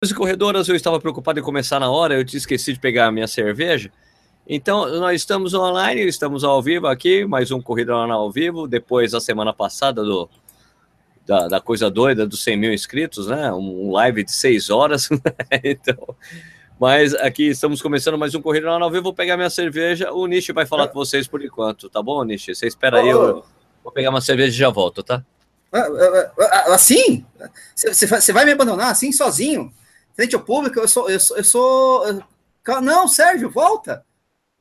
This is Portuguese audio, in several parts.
e corredoras, eu estava preocupado em começar na hora, eu te esqueci de pegar a minha cerveja. Então, nós estamos online, estamos ao vivo aqui, mais um Corrida ao Vivo, depois da semana passada do, da, da, coisa doida dos 100 mil inscritos, né? Um live de 6 horas. Né? então, mas aqui estamos começando mais um Corrida ao Vivo, vou pegar minha cerveja, o Nishi vai falar é. com vocês por enquanto, tá bom, Nishi? Você espera aí, eu vou pegar uma cerveja e já volto, tá? Ah, ah, ah, assim? Você vai me abandonar assim, sozinho? Frente ao público, eu sou, eu sou, eu sou. Não, Sérgio, volta!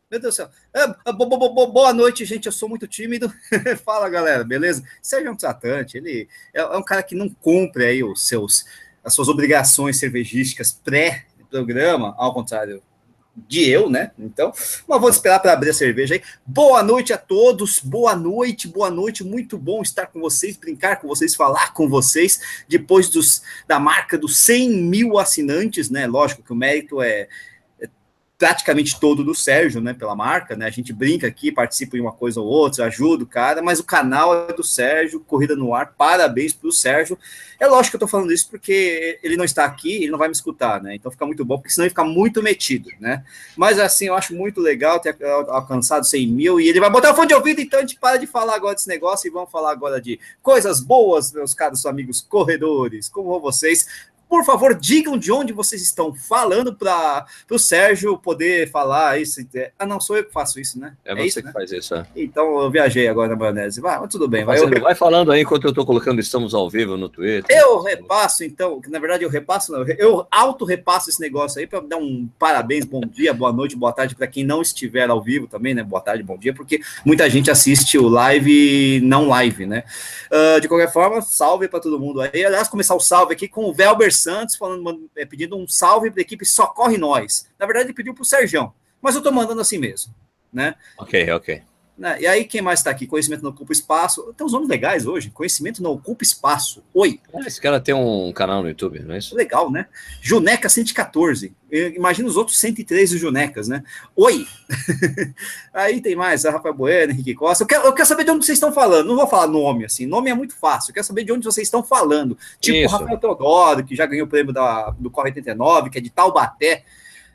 Meu Deus do céu. É, bo, bo, bo, boa noite, gente. Eu sou muito tímido. Fala, galera, beleza? Sérgio é um tratante, ele é, é, um cara que não cumpre aí os seus, as suas obrigações cervejísticas pré-programa, ao contrário de eu, né? Então, mas vou esperar para abrir a cerveja aí. Boa noite a todos, boa noite, boa noite. Muito bom estar com vocês, brincar com vocês, falar com vocês depois dos, da marca dos 100 mil assinantes, né? Lógico que o mérito é, praticamente todo do Sérgio, né, pela marca, né? A gente brinca aqui, participa em uma coisa ou outra, ajuda o cara, mas o canal é do Sérgio, Corrida no Ar. Parabéns pro Sérgio. É lógico que eu tô falando isso porque ele não está aqui, ele não vai me escutar, né? Então fica muito bom, porque senão ele fica muito metido, né? Mas assim, eu acho muito legal ter alcançado 100 mil e ele vai botar o fone de ouvido, então a gente para de falar agora desse negócio e vamos falar agora de coisas boas, meus caros amigos corredores. Como vão vocês? Por favor, digam de onde vocês estão falando para o Sérgio poder falar isso. Ah, não, sou eu que faço isso, né? É, é você isso, que né? faz isso. É. Então eu viajei agora na maionese. Vai, mas tudo bem. Vai, eu... vai falando aí enquanto eu estou colocando estamos ao vivo no Twitter. Eu repasso, então, que na verdade eu repasso, não, eu auto-repasso esse negócio aí para dar um parabéns, bom dia, boa noite, boa tarde para quem não estiver ao vivo também, né? Boa tarde, bom dia, porque muita gente assiste o live não live, né? Uh, de qualquer forma, salve para todo mundo aí. Aliás, começar o salve aqui com o Velber Santos falando, é, pedindo um salve para a equipe Socorre Nós. Na verdade, ele pediu para o Serjão, mas eu estou mandando assim mesmo, né? Ok, ok. Né? E aí, quem mais está aqui? Conhecimento não ocupa espaço. Tem uns nomes legais hoje. Conhecimento não ocupa espaço. Oi. Ah, esse cara tem um canal no YouTube, não é isso? Legal, né? Juneca 114. Imagina os outros 103 do Junecas, né? Oi. aí tem mais, a Rafael Bueno, Henrique Costa. Eu quero, eu quero saber de onde vocês estão falando. Não vou falar nome, assim. Nome é muito fácil. Eu quero saber de onde vocês estão falando. Tipo o Rafael Teodoro, que já ganhou o prêmio da, do Corre 89, que é de Taubaté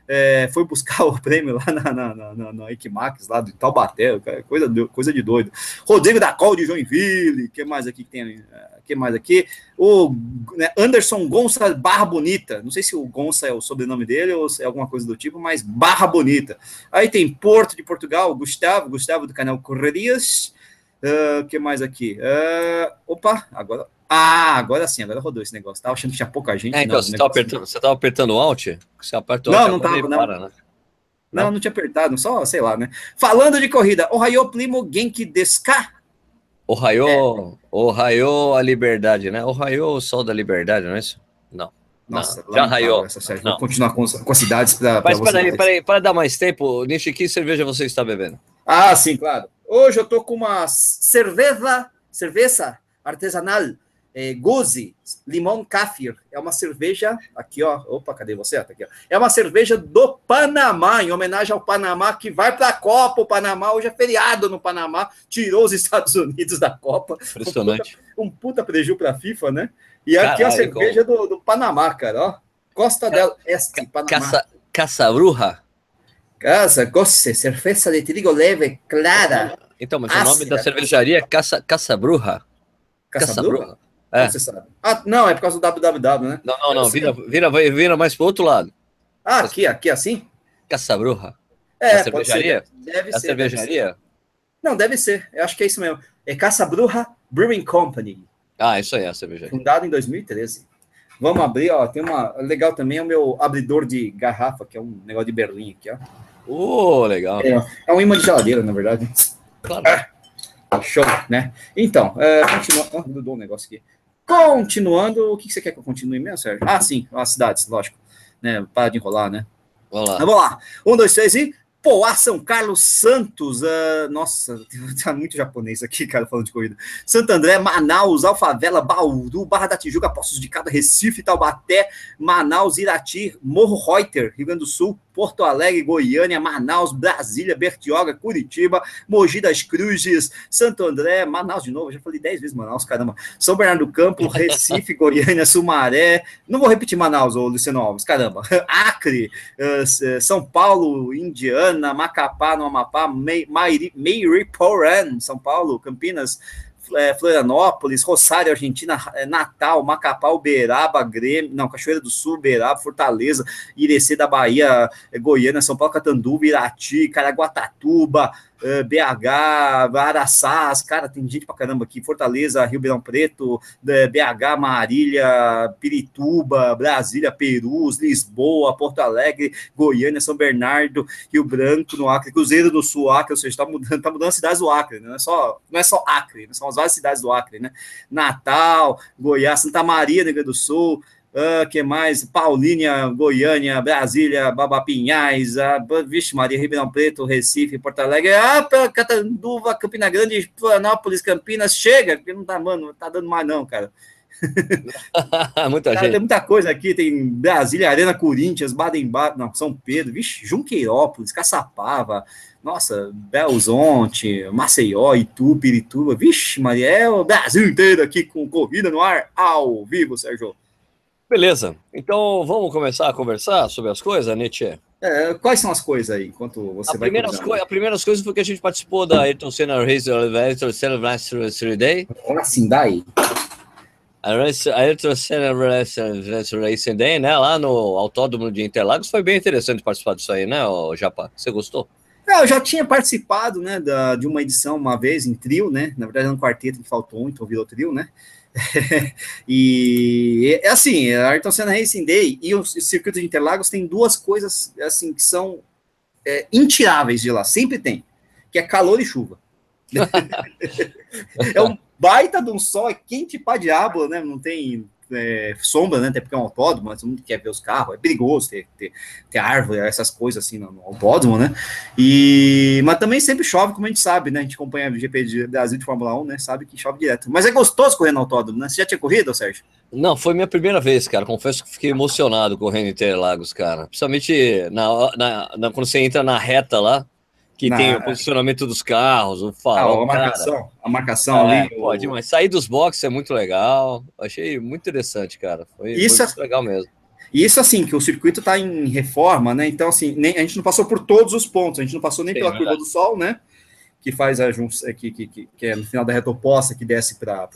é, foi buscar o prêmio lá na, na, na, na Equimax, lá de Taubaté, coisa, coisa de doido. Rodrigo da Col de Joinville, que mais aqui que tem? É, que mais aqui? O né, Anderson Gonça Barra Bonita, não sei se o Gonça é o sobrenome dele ou é alguma coisa do tipo, mas Barra Bonita. Aí tem Porto de Portugal, Gustavo, Gustavo do canal Correrias. Uh, que mais aqui? Uh, opa, agora ah, agora sim, agora rodou esse negócio. Tava achando que tinha pouca gente. É, então, não, você, estava apertando, você tava apertando o Alt? Você apertou não, não tava, não. Para, né? Não, não tinha apertado, só, sei lá, né? Falando de corrida, Ohio Primo Genki Deska. Ohio, é. Ohio a liberdade, né? Ohio o sol da liberdade, não é isso? Não. Nossa, não, já raiou. Vou continuar com, com as cidades para Mas peraí, peraí, para dar mais tempo, Nishi, que cerveja você está bebendo? Ah, sim, claro. Hoje eu tô com uma cerveja, cerveja artesanal é, Gozi Limão Kafir. É uma cerveja, aqui ó, opa, cadê você? Tá aqui, ó. É uma cerveja do Panamá, em homenagem ao Panamá, que vai para a Copa. O Panamá hoje é feriado no Panamá, tirou os Estados Unidos da Copa. Impressionante. Um puta, um puta prejuízo para a FIFA, né? E aqui é a cerveja do, do, Panamá, cara, ó. Costa Ca del Este, Panamá. Caça, caça Bruja. Casa, goce, cerveja de trigo leve, clara. Então, mas ácida. o nome da cervejaria é Caça, Caça Bruja. Caça, Caça Bruja? É. Você sabe. Ah, não, é por causa do www, né? Não, não, não. Vira, vira, vira mais pro outro lado. Ah, aqui, aqui assim? Caçabruja. É, a cervejaria? Deve a ser. cervejaria? Deve ser. Não, deve ser. Eu acho que é isso mesmo. É Caçabruja Brewing Company. Ah, isso aí é a cervejaria. Fundado em 2013. Vamos abrir, ó. Tem uma. Legal também é o meu abridor de garrafa, que é um negócio de Berlim aqui, ó. Oh, legal. É, é um imã de geladeira, na verdade. Claro. Ah, show, né? Então, é, continua. Oh, mudou um negócio aqui. Continuando, o que você quer que eu continue mesmo, Sérgio? Ah, sim, as cidades, lógico. Né, para de enrolar, né? Vamos lá. Vamos lá. Um, dois, três e. Poá, São Carlos, Santos, uh, nossa, tá muito japonês aqui, cara, falando de corrida. Santo André, Manaus, Alfavela, Bauru, Barra da Tijuca, Poços de Cada, Recife, Taubaté, Manaus, Irati, Morro Reuter, Rio Grande do Sul, Porto Alegre, Goiânia, Manaus, Brasília, Bertioga, Curitiba, Mogi das Cruzes, Santo André, Manaus de novo, já falei dez vezes Manaus, caramba. São Bernardo do Campo, Recife, Goiânia, Sumaré, não vou repetir Manaus, ô Luciano Alves, caramba. Acre, uh, São Paulo, Indiana, Macapá, no Amapá, Meiriporã, São Paulo, Campinas, é, Florianópolis, Rosário, Argentina, é, Natal, Macapá, Uberaba, Grêmio, não, Cachoeira do Sul, Uberaba, Fortaleza, Irecê da Bahia, é, Goiânia, São Paulo, Catanduva, Irati, Caraguatatuba, eh, BH, Araçás, cara, tem gente pra caramba aqui, Fortaleza, Rio Beirão Preto, eh, BH, Marília, Pirituba, Brasília, Perus, Lisboa, Porto Alegre, Goiânia, São Bernardo, Rio Branco, no Acre, Cruzeiro do Sul, Acre, ou seja, tá mudando, tá mudando as cidades do Acre, né? não, é só, não é só Acre, né? são as várias cidades do Acre, né? Natal, Goiás, Santa Maria, Grande do Sul, Uh, que mais? Paulínia, Goiânia, Brasília, Babapinhais, uh, Vixe Maria, Ribeirão Preto, Recife, Porto Alegre, ah, Catanduva, Campina Grande, Florianópolis, Campinas, chega, porque não tá, mano, não tá dando mais não, cara. muita cara, gente. Tem muita coisa aqui, tem Brasília, Arena Corinthians, Baden-Baden, não, São Pedro, vixe, Junqueirópolis, Caçapava, nossa, Belzonte, Maceió, Itu, Pirituba, vixe Maria, é o Brasil inteiro aqui com corrida no ar, ao vivo, Sérgio. Beleza. Então vamos começar a conversar sobre as coisas, Nietzsche? É, quais são as coisas aí, enquanto você a vai primeiras co A primeira coisa foi que a gente participou da Ayrton Senna Race Senna Race Day. Assim, daí. A Ayrton Senna Race Day, né? Lá no Autódromo de Interlagos. Foi bem interessante participar disso aí, né, Japa? Você gostou? É, eu já tinha participado, né, da, de uma edição uma vez em trio, né? Na verdade, era um quarteto que faltou um, então virou trio, né? e é assim, a Ayrton Senna Racing Day e o circuito de Interlagos tem duas coisas assim que são é, intiráveis de lá, sempre tem, que é calor e chuva. é um baita de um sol, é quente pra diabo, né? Não tem é, sombra, né? Até porque é um autódromo, mas todo mundo quer ver os carros, é perigoso ter, ter, ter árvore, essas coisas assim no, no, autódromo, né? E, mas também sempre chove, como a gente sabe, né? A gente acompanha o GP de Brasil de Fórmula 1, né? Sabe que chove direto. Mas é gostoso correr no autódromo, né? Você já tinha corrido, Sérgio? Não, foi minha primeira vez, cara. Confesso que fiquei emocionado correndo em Interlagos, cara. Principalmente na, na, na, quando você entra na reta lá que Na... tem o posicionamento dos carros, o farol. Ah, a marcação, cara. a marcação é, ali. Pode, o... mas sair dos boxes é muito legal. Achei muito interessante, cara. Foi, isso foi muito é... legal mesmo. E isso assim, que o circuito está em reforma, né? Então, assim, nem, a gente não passou por todos os pontos, a gente não passou nem Sim, pela curva do sol, né? Que faz a junção, que, que, que, que, é no final da reta oposta, que desce para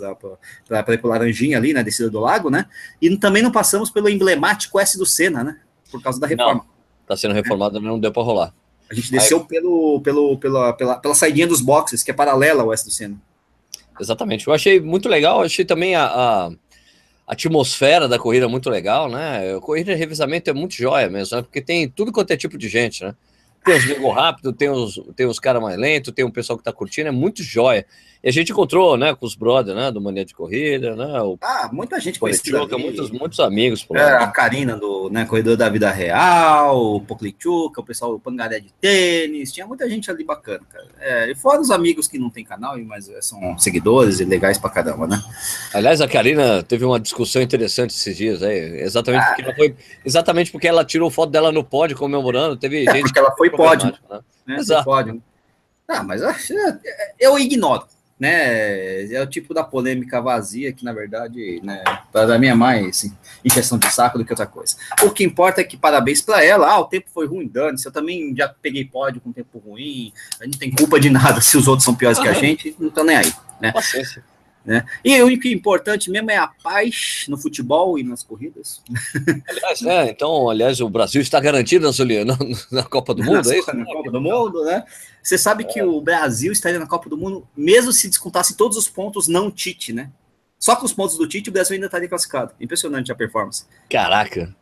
ir para Laranjinha ali, na descida do lago, né? E também não passamos pelo emblemático S do Senna, né? Por causa da reforma. Está sendo reformado, é. não deu para rolar. A gente desceu Aí... pelo, pelo, pela, pela, pela saidinha dos boxes, que é paralela ao S do Senna. Exatamente. Eu achei muito legal, achei também a, a, atmosfera da corrida muito legal, né? A corrida de revisamento é muito jóia mesmo, né? Porque tem tudo quanto é tipo de gente, né? Tem os nego rápido, tem os, tem os caras mais lentos, tem um pessoal que tá curtindo, é muito jóia. E a gente encontrou, né, com os brothers, né, do Mania de Corrida, né? O, ah, muita gente conhecida. Muitos, muitos amigos. Por é? A Karina do né, Corredor da Vida Real, o Poclichuca, o pessoal do Pangaré de Tênis, tinha muita gente ali bacana, cara. É, e fora os amigos que não tem canal, mas é, são seguidores e legais pra caramba, né? Aliás, a Karina teve uma discussão interessante esses dias aí, exatamente, ah, porque, ela foi, exatamente porque ela tirou foto dela no pódio comemorando, teve é, gente... Porque ela foi pódio, né? né? Exato. Pódio. Ah, mas eu ignoro né? É o tipo da polêmica vazia que, na verdade, né, para mim é mais injeção de saco do que outra coisa. O que importa é que parabéns para ela. Ah, o tempo foi ruim, dane Eu também já peguei pódio com tempo ruim. A gente não tem culpa de nada se os outros são piores que a gente, não estão nem aí, né? Paciência. Né? E o que é importante mesmo é a paz no futebol e nas corridas. Aliás, é, então, aliás, o Brasil está garantido na, na Copa do Mundo, é isso? Na Copa do Mundo, né? Você sabe é. que o Brasil estaria na Copa do Mundo, mesmo se descontasse todos os pontos não Tite, né? Só com os pontos do Tite, o Brasil ainda estaria classificado. Impressionante a performance. Caraca.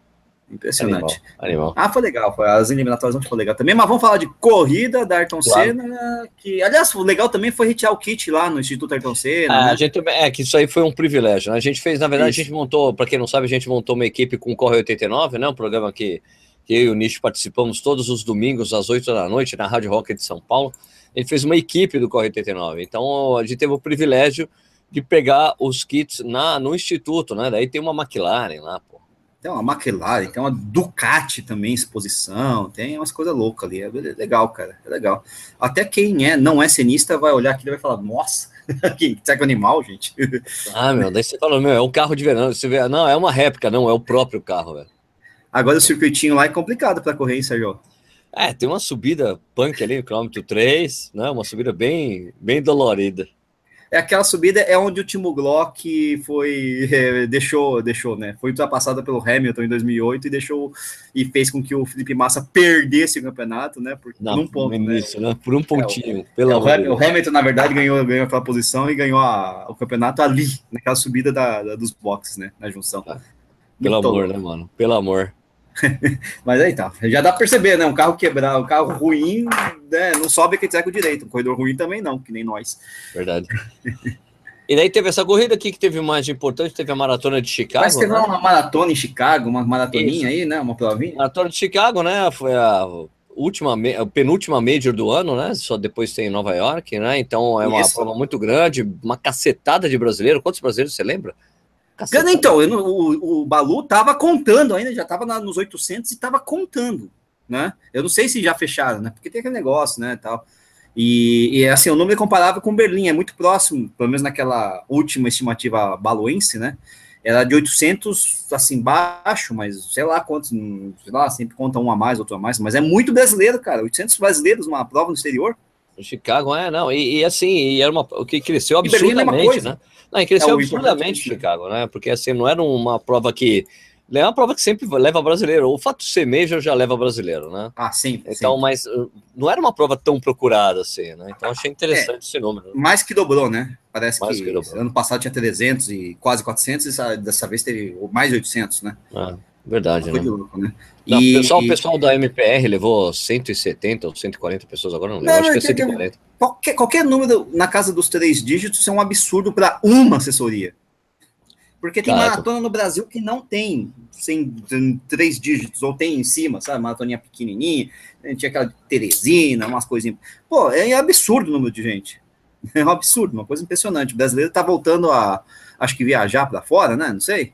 Impressionante. Animal, animal. Ah, foi legal. Foi, as eliminatórias não foi legal também. Mas vamos falar de corrida da Ayrton claro. Senna. Que, aliás, o legal também foi retirar o kit lá no Instituto Ayrton Senna. Ah, né? a gente, é que isso aí foi um privilégio. Né? A gente fez, na verdade, isso. a gente montou, para quem não sabe, a gente montou uma equipe com o Corre 89, né? Um programa que, que eu e o Nish participamos todos os domingos às 8 da noite na Rádio Rock de São Paulo. Ele fez uma equipe do Correio 89. Então a gente teve o privilégio de pegar os kits na, no instituto, né? Daí tem uma McLaren lá, pô. Tem uma McLaren, tem uma Ducati também, exposição, tem umas coisas loucas ali. É legal, cara. É legal. Até quem é, não é cenista vai olhar aqui e vai falar, nossa, que segue animal, gente. Ah, meu, daí você fala, meu, é um carro de verão. Você vê, não, é uma réplica, não, é o próprio carro, velho. Agora o circuitinho lá é complicado para correr, hein, Sérgio? É, tem uma subida punk ali quilômetro 3, né? Uma subida bem, bem dolorida. É aquela subida é onde o Timo Glock foi é, deixou, deixou, né? Foi ultrapassada pelo Hamilton em 2008 e deixou e fez com que o Felipe Massa perdesse o campeonato, né? Por Não, um ponto, início, né? né? Por um pontinho. É, o, pelo é, o, o, Hamilton, na verdade, ganhou, ganhou aquela posição e ganhou a, o campeonato ali, naquela subida da, da, dos boxes, né? Na junção. Ah, pelo amor, né, mano? Pelo amor. Mas aí tá, já dá para perceber, né? Um carro quebrado, um carro ruim, né? Não sobe que com direito. Um corredor ruim também não, que nem nós. Verdade. E daí teve essa corrida aqui que teve mais importante, teve a maratona de Chicago. Mas teve né? uma maratona em Chicago, uma maratoninha Isso. aí, né? Uma provinha. Maratona de Chicago, né? Foi a última, a penúltima major do ano, né? Só depois tem em Nova York, né? Então é uma Isso. prova muito grande, uma cacetada de brasileiros. Quantos brasileiros você lembra? Caceta. Então, eu, o, o Balu tava contando ainda, já tava nos 800 e tava contando, né? Eu não sei se já fecharam, né? Porque tem aquele negócio, né, tal. E, e assim, o número é comparável com Berlim, é muito próximo, pelo menos naquela última estimativa baluense, né? Era de 800, assim, baixo, mas sei lá quantos, sei lá, sempre conta um a mais, outro a mais, mas é muito brasileiro, cara, 800 brasileiros numa prova no exterior. Chicago, é, não, e, e assim, e era uma, o que cresceu é absurdamente, né? Não, e cresceu é, absurdamente Chicago, né? Porque assim, não era uma prova que. É uma prova que sempre leva brasileiro. O fato de ser Major já leva brasileiro, né? Ah, sim. Então, sim. mas uh, não era uma prova tão procurada assim, né? Então achei interessante é, esse número. Mais que dobrou, né? Parece que, que ano passado tinha 300 e quase 400, e dessa vez teve mais de 800, né? Ah, verdade, né? Louco, né? Não, e, pessoal, e... o pessoal da MPR levou 170 ou 140 pessoas agora, não lembro, não, acho que é 140. Qualquer, qualquer número na casa dos três dígitos é um absurdo para uma assessoria. Porque tem Caraca. maratona no Brasil que não tem, sem três dígitos, ou tem em cima, sabe? Maratoninha pequenininha, tinha aquela Teresina, umas coisinhas. Pô, é absurdo o número de gente. É um absurdo, uma coisa impressionante. O brasileiro tá voltando a, acho que viajar para fora, né? Não sei.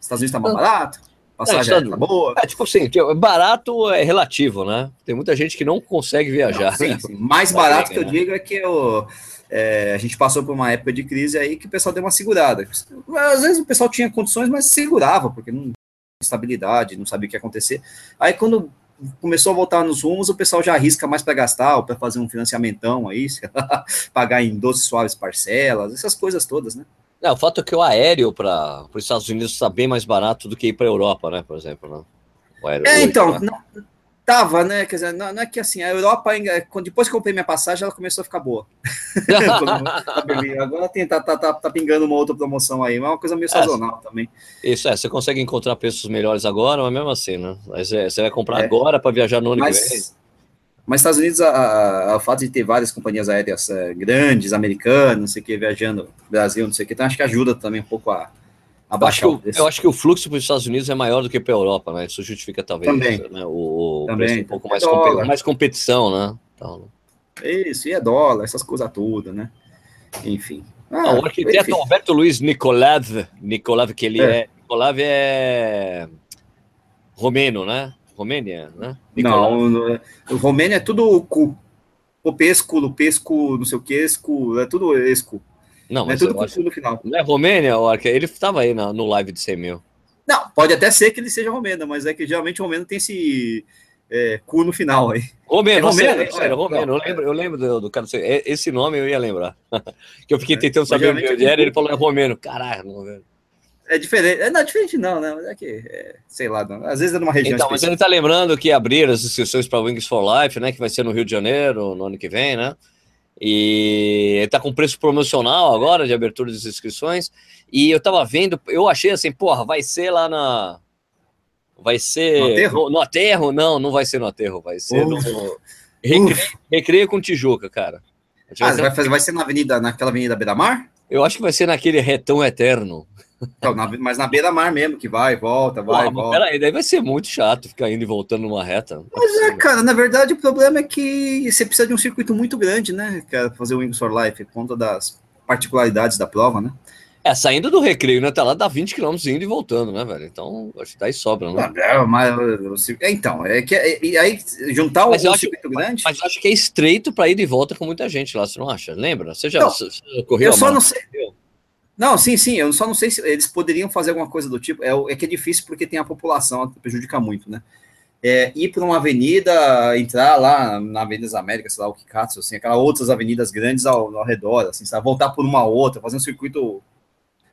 Estados Unidos tá mais barato. Passagem é, tá boa. É, tipo assim, barato é relativo, né? Tem muita gente que não consegue viajar. Não, sim, sim. Mais barato que eu né? digo é que eu, é, a gente passou por uma época de crise aí que o pessoal deu uma segurada. Às vezes o pessoal tinha condições, mas segurava, porque não tinha estabilidade, não sabia o que ia acontecer. Aí quando começou a voltar nos rumos, o pessoal já arrisca mais para gastar, ou para fazer um financiamentão aí, pagar em 12 suaves parcelas, essas coisas todas, né? É, o fato é que o aéreo para os Estados Unidos está bem mais barato do que ir para a Europa, né? Por exemplo. Né? É, hoje, então, né? não, tava, né? Quer dizer, não, não, é que assim, a Europa, depois que eu comprei minha passagem, ela começou a ficar boa. Agora tem, tá, tá, tá, tá, pingando uma outra promoção aí, mas é uma coisa meio é, sazonal também. Isso é, você consegue encontrar preços melhores agora, mas mesmo assim, né? Mas é, você vai comprar é. agora para viajar no ano mas, que vem. Mas Estados Unidos, a, a, o fato de ter várias companhias aéreas é, grandes, americanas, não sei o que, viajando Brasil, não sei o que, então acho que ajuda também um pouco a, a baixar eu acho, que, eu acho que o fluxo para os Estados Unidos é maior do que para a Europa, né? Isso justifica talvez também. Né? o, também. um pouco mais, competi mais competição, né? Então, Isso, e é dólar, essas coisas todas, né? Enfim. Ah, o arquiteto Alberto Luiz Nikolav, Nikolav, que ele é, é Nikolav é romeno, né? Romênia, né? Não, no, Romênia é tudo cu. Popesco, Lupesco, não sei o que, esco, é tudo esco. Não, mas é tudo com no final. Não é Romênia, ele estava aí no, no live de 100 mil. Não, pode até ser que ele seja romeno, mas é que geralmente o romeno tem esse é, cu no final aí. Romeno, é romeno, sério, é, sério, romeno. Eu lembro, eu lembro do, do cara, esse nome eu ia lembrar. que eu fiquei é, tentando saber onde era, ele falou é romeno. Caralho, romeno. É diferente. É, não, é diferente não, né? Mas é que, é, sei lá, não. às vezes é numa região Então, específica. mas ele tá lembrando que abriram as inscrições para Wings for Life, né? Que vai ser no Rio de Janeiro, no ano que vem, né? E ele tá com preço promocional agora de abertura das inscrições. E eu tava vendo, eu achei assim, porra, vai ser lá na. Vai ser. No aterro? No, no aterro? Não, não vai ser no aterro, vai ser no. Recreio, recreio com Tijuca, cara. Ah, vai, fazer, vai ser na avenida, naquela avenida Beira-Mar? Eu acho que vai ser naquele retão eterno. Então, na, mas na beira-mar mesmo, que vai, volta, vai, Pô, volta. Peraí, daí vai ser muito chato ficar indo e voltando numa reta. Mas é, cara, na verdade o problema é que você precisa de um circuito muito grande, né? Quer fazer o Wings for Life, por conta das particularidades da prova, né? É, saindo do recreio, né? Tá lá, dá 20 km indo e voltando, né, velho? Então, acho que daí sobra, né? É, mas, então, é que é, e aí juntar o, acho, circuito grande. Mas acho que é estreito para ir de volta com muita gente lá, você não acha? Lembra? Você já, não, você correu? Eu só não sei. Não, sim, sim, eu só não sei se eles poderiam fazer alguma coisa do tipo. É, é que é difícil porque tem a população, prejudica muito, né? É, ir para uma avenida, entrar lá na Avenida das Américas, sei lá, o que assim, aquelas outras avenidas grandes ao, ao redor, assim, sabe? voltar por uma outra, fazer um circuito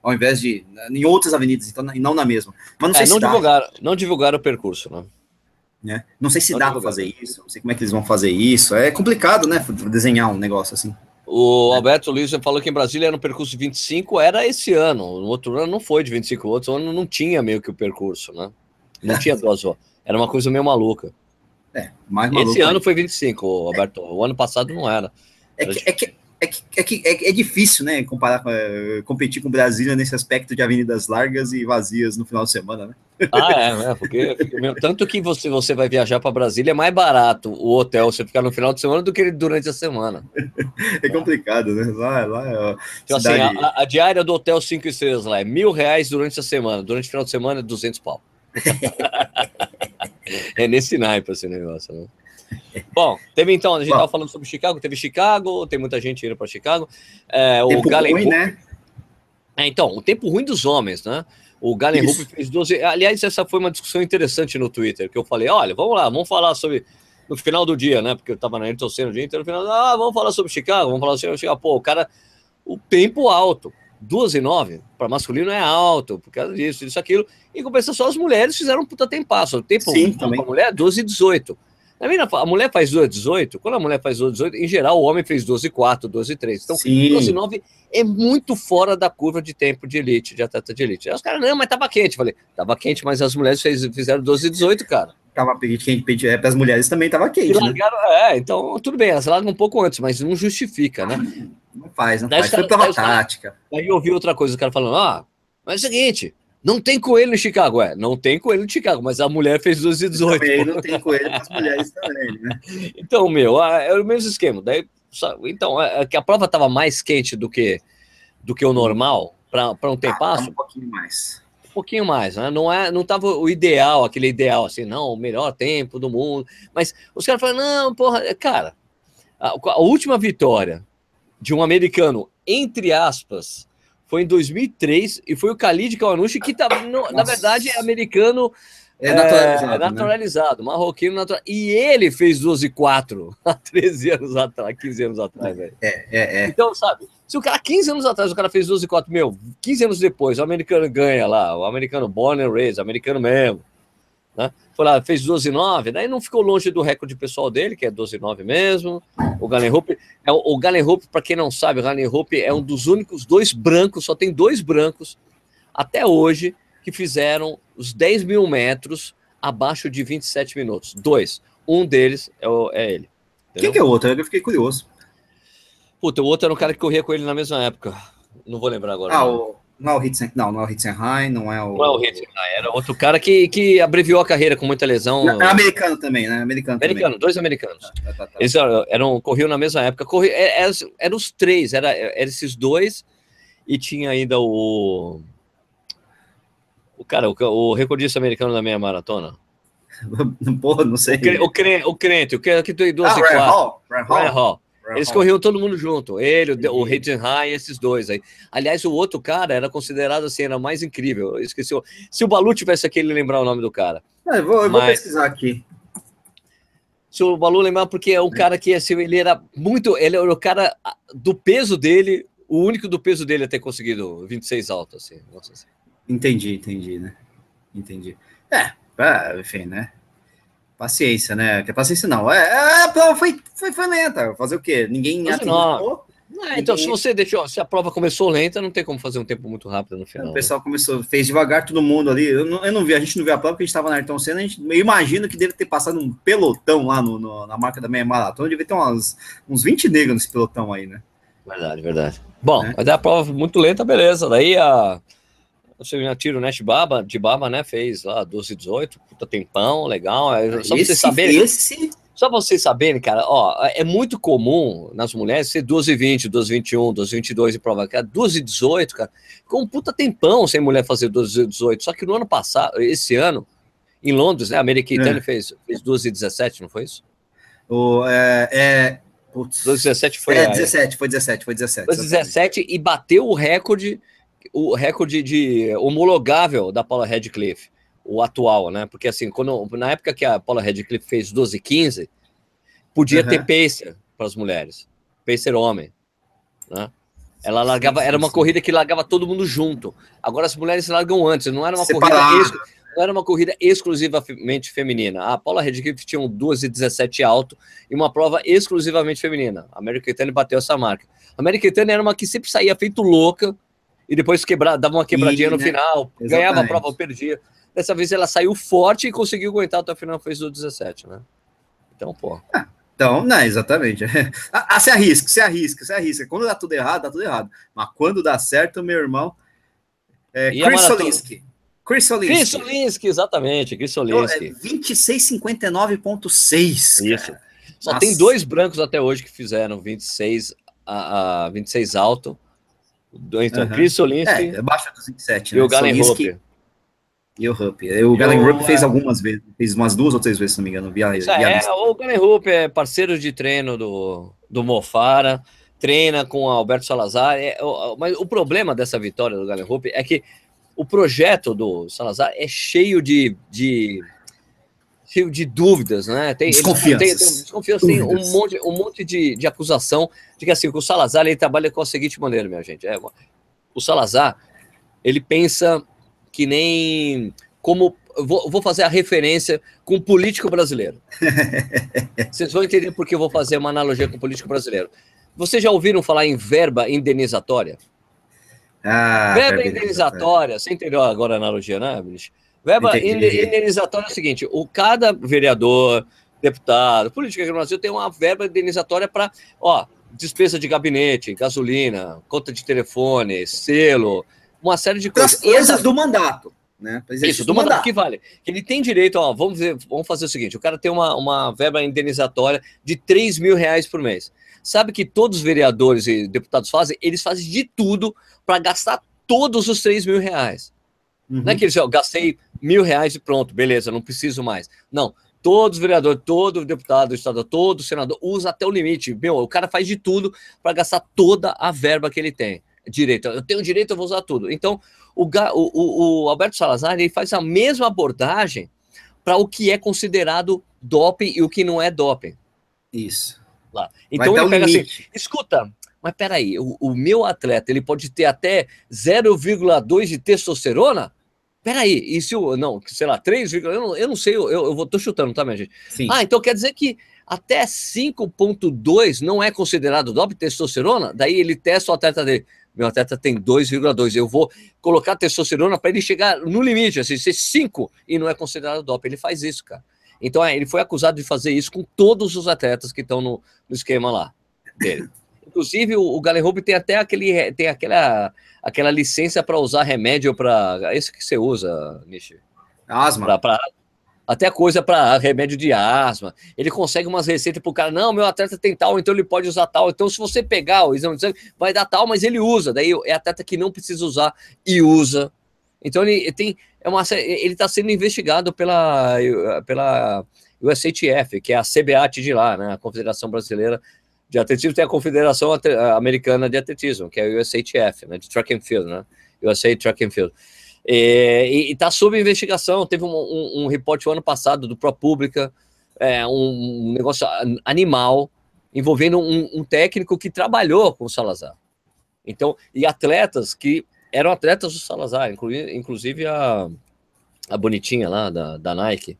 ao invés de em outras avenidas, então e não na mesma. Mas não sei é, se não divulgaram, não divulgaram o percurso, né? né? Não sei se não dá para fazer isso, não sei como é que eles vão fazer isso. É complicado, né? Desenhar um negócio assim. O Alberto Luiz falou que em Brasília era um percurso de 25, era esse ano. No outro ano não foi de 25, o outro ano não tinha meio que o percurso, né? Não tinha duas horas. Era uma coisa meio maluca. É, mais maluca. Esse ano foi 25, Alberto. O ano passado não era. É que, é que, é que, é, que é, é, difícil, né, comparar, é, competir com Brasília nesse aspecto de avenidas largas e vazias no final de semana, né? Ah, é, né? Porque tanto que você, você vai viajar para Brasília é mais barato o hotel você ficar no final de semana do que durante a semana. É complicado, né? Lá, lá é então, assim, a, a, diária do hotel cinco estrelas lá é mil reais durante a semana, durante o final de semana é 200 pau. é nesse naipe esse negócio, né? Bom, teve então, a gente estava falando sobre Chicago, teve Chicago, tem muita gente indo para Chicago. É, o Galen ruim, né? É, então, o tempo ruim dos homens, né? O Galen Rupp fez 12. Aliás, essa foi uma discussão interessante no Twitter, que eu falei: olha, vamos lá, vamos falar sobre. No final do dia, né? Porque eu tava na torcendo o dia inteiro, no final, ah, vamos falar sobre Chicago, vamos falar sobre Chicago. Pô, o cara, o tempo alto, 2 e 9 para masculino é alto, por causa disso, isso, aquilo. Em compensação, as mulheres fizeram um puta tempasso. O tempo Sim, para mulher, 12 e 18. A mulher faz 12 18, quando a mulher faz 12 18, em geral o homem fez 12 4, 12 3. Então, Sim. 12 9 é muito fora da curva de tempo de elite, de atleta de elite. Aí os caras, não, mas tava quente. falei, tava quente, mas as mulheres fez, fizeram 12 18, cara. Tava quente, é, para as mulheres também tava quente. Né? Largaram, né? É, então tudo bem, elas largam um pouco antes, mas não justifica, né? Não faz, não daí faz. Foi pela tática. Aí eu ouvi outra coisa, o cara falando, ah, mas é o seguinte, não tem coelho em Chicago, é. Não tem coelho em Chicago, mas a mulher fez 12 e 18. Também não tem coelho para as mulheres também, né? Então, meu, é o mesmo esquema. Daí, então, é, é que a prova estava mais quente do que, do que o normal para um tempo ah, um pouquinho mais. Um pouquinho mais, né? Não, é, não tava o ideal, aquele ideal, assim, não, o melhor tempo do mundo. Mas os caras falaram, não, porra, cara, a, a última vitória de um americano, entre aspas, foi em 2003 e foi o Khalid Kawanushi que tá, no, na verdade é americano é naturalizado, é, naturalizado né? marroquino natural. E ele fez 12 4 há 13 anos atrás, 15 anos atrás, velho. É, é, é. Então, sabe, se o cara 15 anos atrás o cara fez 12 4, meu, 15 anos depois o americano ganha lá, o americano born and raised, americano mesmo. Né? Foi lá, fez 12,9, daí não ficou longe do recorde pessoal dele, que é 12,9 mesmo. O Galen Hope, é, o Galen Hope, para quem não sabe, o Galen Hope é um dos únicos dois brancos, só tem dois brancos até hoje que fizeram os 10 mil metros abaixo de 27 minutos. Dois. Um deles é, o, é ele. Entendeu? Quem que é o outro? Eu fiquei curioso. Puta, o outro era um cara que corria com ele na mesma época. Não vou lembrar agora. Ah, o, não é o Hitzen, não, não é o Hitzenheim, não é o. Não é o Hitzenheim, era outro cara que, que abreviou a carreira com muita lesão. É americano também, né? Americano. Americano, também. dois americanos. Tá, tá, tá. Eles eram, eram, corriam na mesma época. Corri, eram, é, eram os três, era, eram esses dois, e tinha ainda o. O cara, o, o recordista americano da meia maratona. Porra, não sei. O, crente, o crente, o que, que tem 12 ah, Ryan Hall. Ryan Hall. Eles corriam todo mundo junto, ele, o, o High, esses dois aí. Aliás, o outro cara era considerado assim, era mais incrível. Eu esqueci. Se o Balu tivesse aqui, ele lembrar o nome do cara. Ah, eu vou, eu Mas... vou pesquisar aqui. Se o Balu lembrar, porque é um cara que assim, ele era muito. Ele era o cara do peso dele, o único do peso dele a ter conseguido 26 alto, assim. Nossa, assim. Entendi, entendi, né? Entendi. É, é enfim, né? Paciência, né? Que paciência não. É, é, a prova foi, foi, foi lenta. Fazer o quê? Ninguém atingiu. É, então, se você deixou, se a prova começou lenta, não tem como fazer um tempo muito rápido no final. O pessoal né? começou, fez devagar todo mundo ali. Eu não, eu não vi, a gente não viu a prova porque a gente estava na Ayrton Senna. A gente, eu imagino que deve ter passado um pelotão lá no, no na marca da meia maratona. Deve ter umas, uns 20 negros nesse pelotão aí, né? Verdade, verdade. Bom, é. mas é a prova muito lenta, beleza. Daí a Você tiro Nash Baba, de Baba, né? Fez lá 12 18, puta tempão, legal. É, só esse, vocês saberem. Esse... Só vocês saberem, cara, ó, é muito comum nas mulheres ser 12 20, 12 21, 12 22 e prova. Cara, 12 18, cara, com um puta tempão sem mulher fazer 12 18. Só que no ano passado, esse ano, em Londres, né? A Americana é. fez, fez 12 17, não foi isso? O, é, é, Putz. 17 foi. É, 17, foi 17, foi 17. Foi 17 e bateu o recorde, o recorde de homologável da Paula Radcliffe, o atual, né? Porque assim, quando, na época que a Paula Radcliffe fez 12 15, podia uhum. ter pacer para as mulheres. Pacer homem, né? Ela largava, era uma corrida que largava todo mundo junto. Agora as mulheres largam antes, não era uma Separado. corrida não era uma corrida exclusivamente feminina. A Paula Redcliffe tinha um 2,17 alto e uma prova exclusivamente feminina. A American Tane bateu essa marca. A American Tane era uma que sempre saía feito louca e depois quebra, dava uma quebradinha e, no né? final, Exatamente. ganhava a prova, perdia. Dessa vez ela saiu forte e conseguiu aguentar até o final, fez o 17, né? Então, pô. Ah, então, não, exatamente. Ah, ah, se arrisca, se arrisca, se arrisca. Quando dá tudo errado, dá tudo errado. Mas quando dá certo, meu irmão. É, Chris Solinsky. Chris Solinski. Chris exatamente, Chris Solinski. É 26,59,6. Isso. Só Nossa. tem dois brancos até hoje que fizeram 26 a, a 26 alto. Então, uhum. Chris Solinski. É, abaixo dos 27. E né? o Galen Hopper. E o Rupp. O Galen Rupp fez é. algumas vezes, fez umas duas ou três vezes, se não me engano. Via, via é, o Galen Rupp é parceiro de treino do, do Mofara, treina com o Alberto Salazar. É, o, mas o problema dessa vitória do Galen Rupp é que o projeto do Salazar é cheio de, de cheio de dúvidas, né? Tem, desconfiança. Tem, tem, desconfiança, tem um monte, um monte de, de acusação de que assim, o Salazar ele trabalha com a seguinte maneira, minha gente. É, o Salazar ele pensa que nem como vou, vou fazer a referência com o político brasileiro. Vocês vão entender por que eu vou fazer uma analogia com o político brasileiro. Vocês já ouviram falar em verba indenizatória? Ah, verba indenizatória, você entendeu agora a analogia, né, bicho? Verba indenizatória é o seguinte: o cada vereador, deputado, política aqui no Brasil tem uma verba indenizatória para, ó, despesa de gabinete, gasolina, conta de telefone, selo, uma série de coisas. coisas do mandato. Né? Isso, do mandato, que vale. Ele tem direito, ó, vamos, ver, vamos fazer o seguinte: o cara tem uma, uma verba indenizatória de 3 mil reais por mês. Sabe que todos os vereadores e deputados fazem? Eles fazem de tudo para gastar todos os 3 mil reais. Uhum. Não é que eles, ó, gastei mil reais e pronto, beleza, não preciso mais. Não, todos os vereadores, todo deputado estadual, todo senador usa até o limite. Meu, o cara faz de tudo para gastar toda a verba que ele tem. Direito, eu tenho direito, eu vou usar tudo. Então, o, o, o Alberto Salazar ele faz a mesma abordagem para o que é considerado doping e o que não é doping. Isso lá. Então ele pega assim, escuta, mas peraí, o, o meu atleta ele pode ter até 0,2 de testosterona? Peraí, e se o. Não, sei lá, 3, eu não, eu não sei, eu, eu vou, tô chutando, tá, minha gente? Sim. Ah, então quer dizer que até 5,2 não é considerado doping testosterona? Daí ele testa o atleta dele. Meu atleta tem 2,2. Eu vou colocar testosterona para ele chegar no limite, assim, ser 5 e não é considerado doping. Ele faz isso, cara. Então, é, ele foi acusado de fazer isso com todos os atletas que estão no, no esquema lá dele. Inclusive, o, o Galen tem até aquele, tem aquela, aquela licença para usar remédio para. Isso que você usa, Nishi. Asma. Pra, pra, até coisa para remédio de asma. Ele consegue umas receitas para o cara. Não, meu atleta tem tal, então ele pode usar tal. Então, se você pegar o exame de sangue, vai dar tal, mas ele usa. Daí é atleta que não precisa usar e usa. Então, ele tem é uma, ele está sendo investigado pela, pela USATF, que é a CBAT de lá, né, a Confederação Brasileira de Atletismo, tem a Confederação Americana de Atletismo, que é a USATF, né, de Track and Field, né, USA Track and Field. E está sob investigação, teve um, um, um reporte ano passado do ProPublica, é, um, negócio animal, envolvendo um, um técnico que trabalhou com o Salazar. Então, e atletas que eram atletas do Salazar, inclusive a, a bonitinha lá da, da Nike,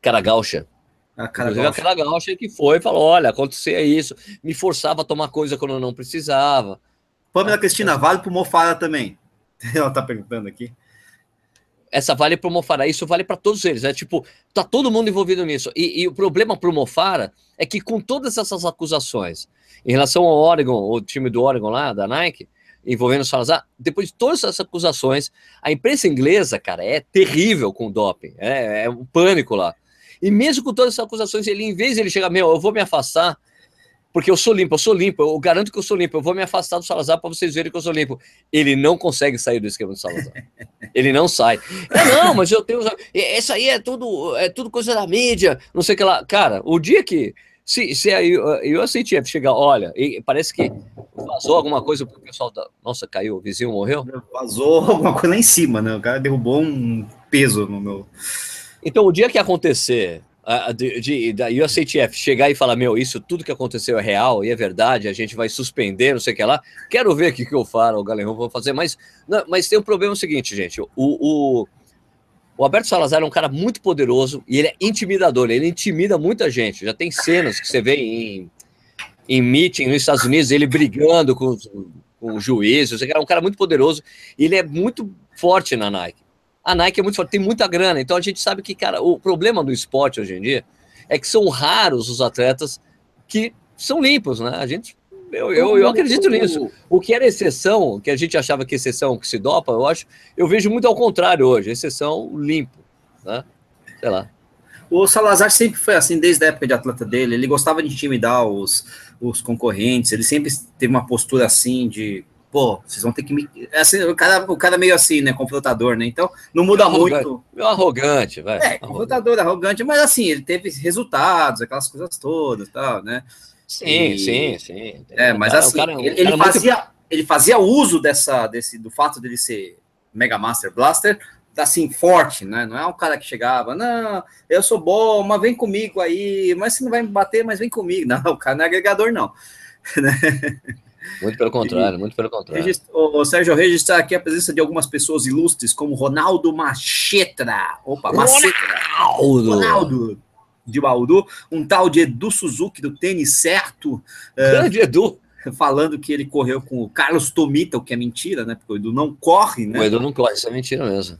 cara gaúcha. A cara inclusive gaúcha. aquela gaúcha que foi e falou: olha, acontecia isso, me forçava a tomar coisa quando eu não precisava. Pamela ah, Cristina, vale pro Mofara também. Ela tá perguntando aqui. Essa vale pro Mofara, isso vale para todos eles. É tipo, tá todo mundo envolvido nisso. E, e o problema pro Mofara é que com todas essas acusações em relação ao Oregon, o time do Oregon lá, da Nike, envolvendo o Salazar, depois de todas essas acusações, a imprensa inglesa, cara, é terrível com o doping, é, é um pânico lá. E mesmo com todas essas acusações, ele, em vez de ele chegar, meu, eu vou me afastar, porque eu sou limpo, eu sou limpo, eu garanto que eu sou limpo, eu vou me afastar do Salazar para vocês verem que eu sou limpo. Ele não consegue sair do esquema do Salazar. Ele não sai. É, não, mas eu tenho. Essa aí é tudo, é tudo coisa da mídia, não sei o que lá. Cara, o dia que. Se, se a USATF chegar, olha, parece que vazou alguma coisa pro pessoal da. Nossa, caiu, o vizinho morreu? Vazou alguma coisa lá em cima, né? O cara derrubou um peso no meu. Então, o dia que acontecer de, de, da USATF chegar e falar, meu, isso tudo que aconteceu é real e é verdade, a gente vai suspender, não sei o que lá, quero ver o que, que eu falo, o Galerão vou fazer, mas, não, mas tem um problema seguinte, gente, o, o, o Alberto Salazar é um cara muito poderoso e ele é intimidador, ele intimida muita gente, já tem cenas que você vê em, em meeting nos Estados Unidos, ele brigando com, com juízes, é um cara muito poderoso, e ele é muito forte na Nike a Nike é muito forte, tem muita grana. Então a gente sabe que, cara, o problema do esporte hoje em dia é que são raros os atletas que são limpos, né? A gente. Eu, eu, eu acredito nisso. O que era exceção, que a gente achava que exceção que se dopa, eu acho, eu vejo muito ao contrário hoje, exceção limpo, né? Sei lá. O Salazar sempre foi assim, desde a época de atleta dele, ele gostava de intimidar os, os concorrentes, ele sempre teve uma postura assim de pô, vocês vão ter que me. É assim, o, cara, o cara meio assim, né? Confrontador, né? Então, não muda muito. Meu arrogante, vai. É, confrontador, arrogante, mas assim, ele teve resultados, aquelas coisas todas tal, né? Sim, e... sim, sim. É, mas cara, assim, cara, ele, ele fazia, muito... ele fazia uso dessa, desse, do fato dele ser Mega Master Blaster assim, forte, né? Não é um cara que chegava, não, eu sou bom, mas vem comigo aí, mas você não vai me bater, mas vem comigo. Não, o cara não é agregador, não. Muito pelo contrário, muito pelo contrário. O Sérgio registrar aqui a presença de algumas pessoas ilustres, como Ronaldo Machetra. Opa, Machetra. Ronaldo. Ronaldo de Bauru. Um tal de Edu Suzuki do tênis certo. Grande uh, Edu. Falando que ele correu com o Carlos Tomita, o que é mentira, né? Porque o Edu não corre, né? O Edu não corre, isso é mentira mesmo.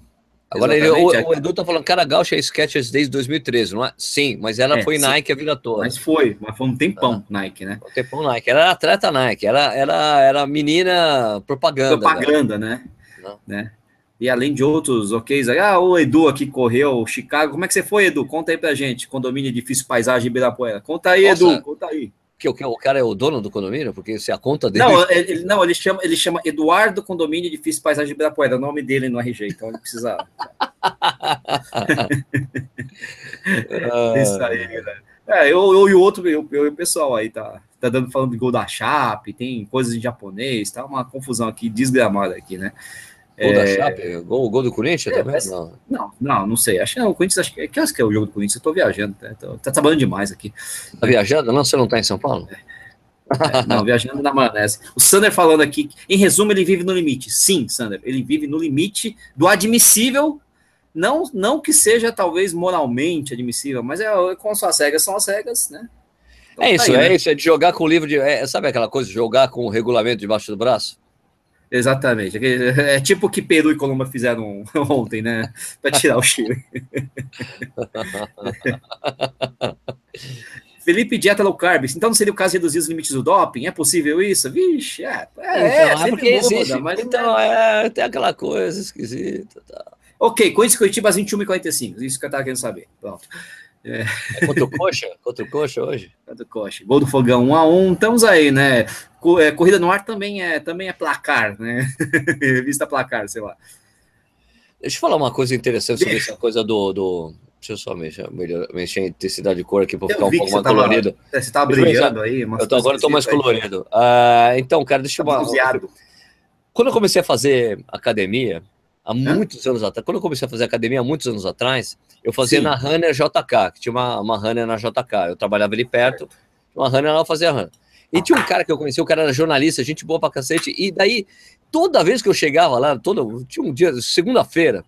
Agora, ele, o, o, Edu tá falando, cara, Gaúcha é Skechers desde 2013, não é? Sim, mas ela é, foi sim, Nike a vida toda. Mas foi, mas foi um tempão ah, Nike, né? Um tempão Nike. Era atleta Nike, era, era, era menina propaganda. Propaganda, né? né? E além de outros ok, ah, o Edu aqui correu, Chicago. Como é que você foi, Edu? Conta aí pra gente. Condomínio Edifício Paisagem Ibirapuera. Conta aí, Nossa, Edu, conta aí. Que, que o cara é o dono do condomínio? Porque se a conta dele. Não, ele, não, ele chama, ele chama Eduardo Condomínio Edifício Paisagem Ibirapuera, é o nome dele no RG, então ele precisa. Isso aí, galera. É, eu, eu e o outro, eu, eu e o pessoal aí tá, tá dando, falando de gol da Chape, tem coisas em japonês, tá uma confusão aqui, desgramada aqui, né? Gol é... da Chape? Gol, gol do Corinthians é, também? Mas, não. não, não, não sei. Acho que o Corinthians, acho que, que, que é o jogo do Corinthians, eu tô viajando, tá, tô, tá trabalhando demais aqui. Tá viajando? Não, você não tá em São Paulo? É, não, viajando na maionese. O Sander falando aqui, em resumo, ele vive no limite. Sim, Sander, ele vive no limite do admissível não, não que seja talvez moralmente admissível, mas é com suas regras são as regras, né? Então, é tá isso, aí, é né? isso, é de jogar com o livro de. É, sabe aquela coisa de jogar com o regulamento debaixo do braço? Exatamente. É tipo o que Peru e Colômbia fizeram ontem, né? Para tirar o Chile. Felipe Dieta Low Carb. Então não seria o caso de reduzir os limites do doping? É possível isso? Vixe, é. É, então, é, é porque muda, existe. Mas então, é, tem aquela coisa esquisita. Tá. Ok, Corinthians Curitiba às 21h45. Isso que eu estava querendo saber. Pronto. É. é contra o Coxa? Contra o Coxa hoje? Contra o Coxa. Gol do Fogão 1x1. Estamos aí, né? É, corrida no ar também é, também é placar, né? Vista placar, sei lá. Deixa eu falar uma coisa interessante sobre essa coisa do. do... Deixa eu só mexer, mexer em intensidade de cor aqui para ficar um pouco mais colorido. Você estava brilhando aí? Eu tô, agora estou mais colorido. Uh, então, cara, deixa eu. Tá Quando eu comecei a fazer academia, há muitos anos atrás, quando eu comecei a fazer academia, há muitos anos atrás, eu fazia Sim. na Runner JK, que tinha uma, uma Runner na JK. Eu trabalhava ali perto, uma Runner lá eu fazia Runner. E tinha um cara que eu conheci, o cara era jornalista, gente boa pra cacete, e daí, toda vez que eu chegava lá, toda, tinha um dia, segunda-feira,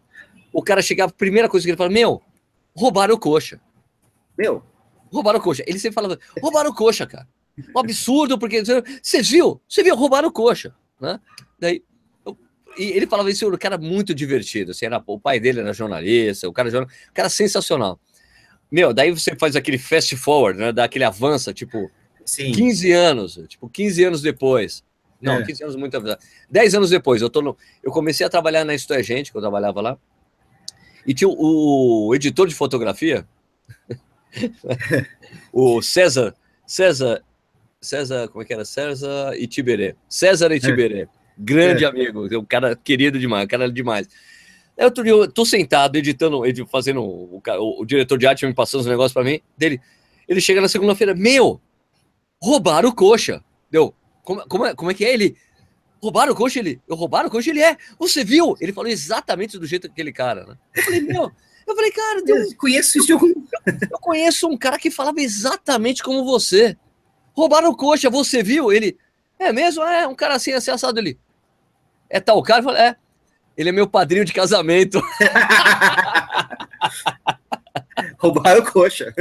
o cara chegava, a primeira coisa que ele falava, meu, roubaram o coxa. Meu? Roubaram o coxa. Ele sempre falava, roubaram o coxa, cara. Um absurdo, porque você viu, você viu, roubaram o coxa, né? Daí, e ele falava isso, o cara muito divertido, assim, era, o pai dele era jornalista, o cara, o cara sensacional. Meu, daí você faz aquele fast forward, né, dá aquele avança, tipo, Sim. 15 anos, tipo, 15 anos depois. Não, É. 15 anos muito atrás. 10 anos depois, eu, tô no, eu comecei a trabalhar na Isto é Gente, que eu trabalhava lá. E tinha o, o editor de fotografia, o César, César, César, como é que era? César Itiberê. César Itiberê. Grande É. amigo, um cara querido demais, um cara demais. Aí outro dia eu tô sentado, editando, edi- fazendo, o, o, o diretor de arte me passando os negócios pra mim, dele, ele chega na segunda-feira, meu, roubaram o coxa. Deu, como, como, é, como é que é ele? Roubaram o coxa? Ele, eu roubaram o coxa? Ele é, você viu? Ele falou exatamente do jeito daquele cara, né? Eu falei, meu, eu falei, cara, deu, Eu conheço isso algum. eu conheço um cara que falava exatamente como você. Roubaram o coxa, você viu? Ele, é mesmo? É, um cara assim, assim, assado ali. É tal cara? Eu falei, é. Ele é meu padrinho de casamento. Roubaram coxa.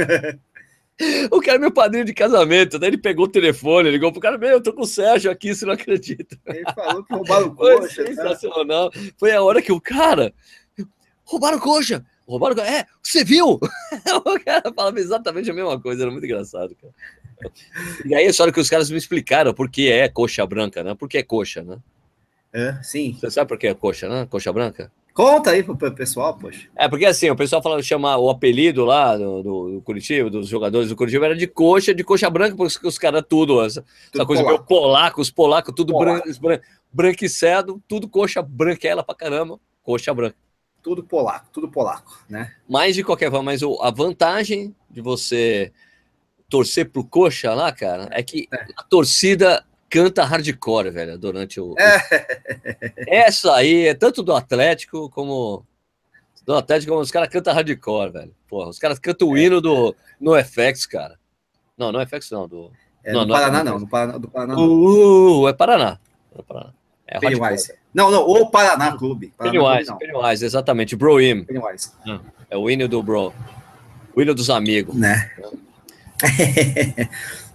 O cara é meu padrinho de casamento. Daí ele pegou o telefone, ligou pro cara, meu, eu tô com o Sérgio aqui, você não acredita. Ele falou que roubaram Foi coxa. tá? sensacional. Foi a hora que o cara. Roubaram coxa! Roubaram coxa! É, você viu? o cara falava exatamente a mesma coisa, era muito engraçado, cara. E aí, essa hora que os caras me explicaram por que é coxa branca, né? Por que é coxa, né? É, sim. Você sabe por que é coxa, né? Coxa branca? Conta aí pro pessoal, poxa. É, porque assim, o pessoal fala, chama o apelido lá do, do, do Curitiba, dos jogadores do Curitiba, era de coxa, de coxa branca, porque os caras tudo, essa, Tudo essa coisa polaco. meio polaco, os polacos, tudo Polaco. bran, bran, branquicado, tudo coxa branquela pra caramba, coxa branca. Tudo polaco, tudo polaco, né? Mas de qualquer forma, mas a vantagem de você torcer pro coxa lá, cara, é que a torcida canta hardcore, velho, durante o. Essa aí é tanto do Atlético como. Do Atlético, como os caras cantam hardcore, velho. Porra, os caras cantam o hino do no FX, cara. Não, no FX não, do. É, Não, no não é Paraná, não. No Paraná, do Paraná, não. Uh, é Paraná. É Paraná. É. Pennywise. Não, não, o Paraná Clube. Paraná Pennywise, Clube, Pennywise, exatamente. Bro não. Pennywise. É o hino do Bro. O hino dos amigos. Né?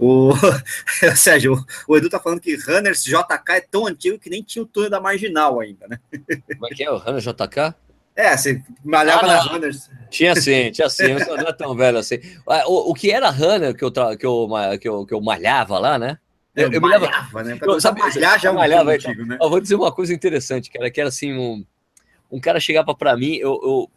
o Sérgio, o Edu tá falando que Runners JK é tão antigo que nem tinha o túnel da Marginal ainda, né? Como é que é? O Hannah JK? É, você malhava Ah. Runners. Tinha sim, tinha sim, mas não é tão velho assim. Ah, O, o que era Runner que eu, que, eu, que, eu, que eu malhava lá, né? Eu, eu lembro, malhava, né? Eu- sabe- malhar já é um malhava, então. antigo, né? eu vou dizer uma coisa interessante, cara, que era assim, um, um cara chegava pra mim, eu, eu,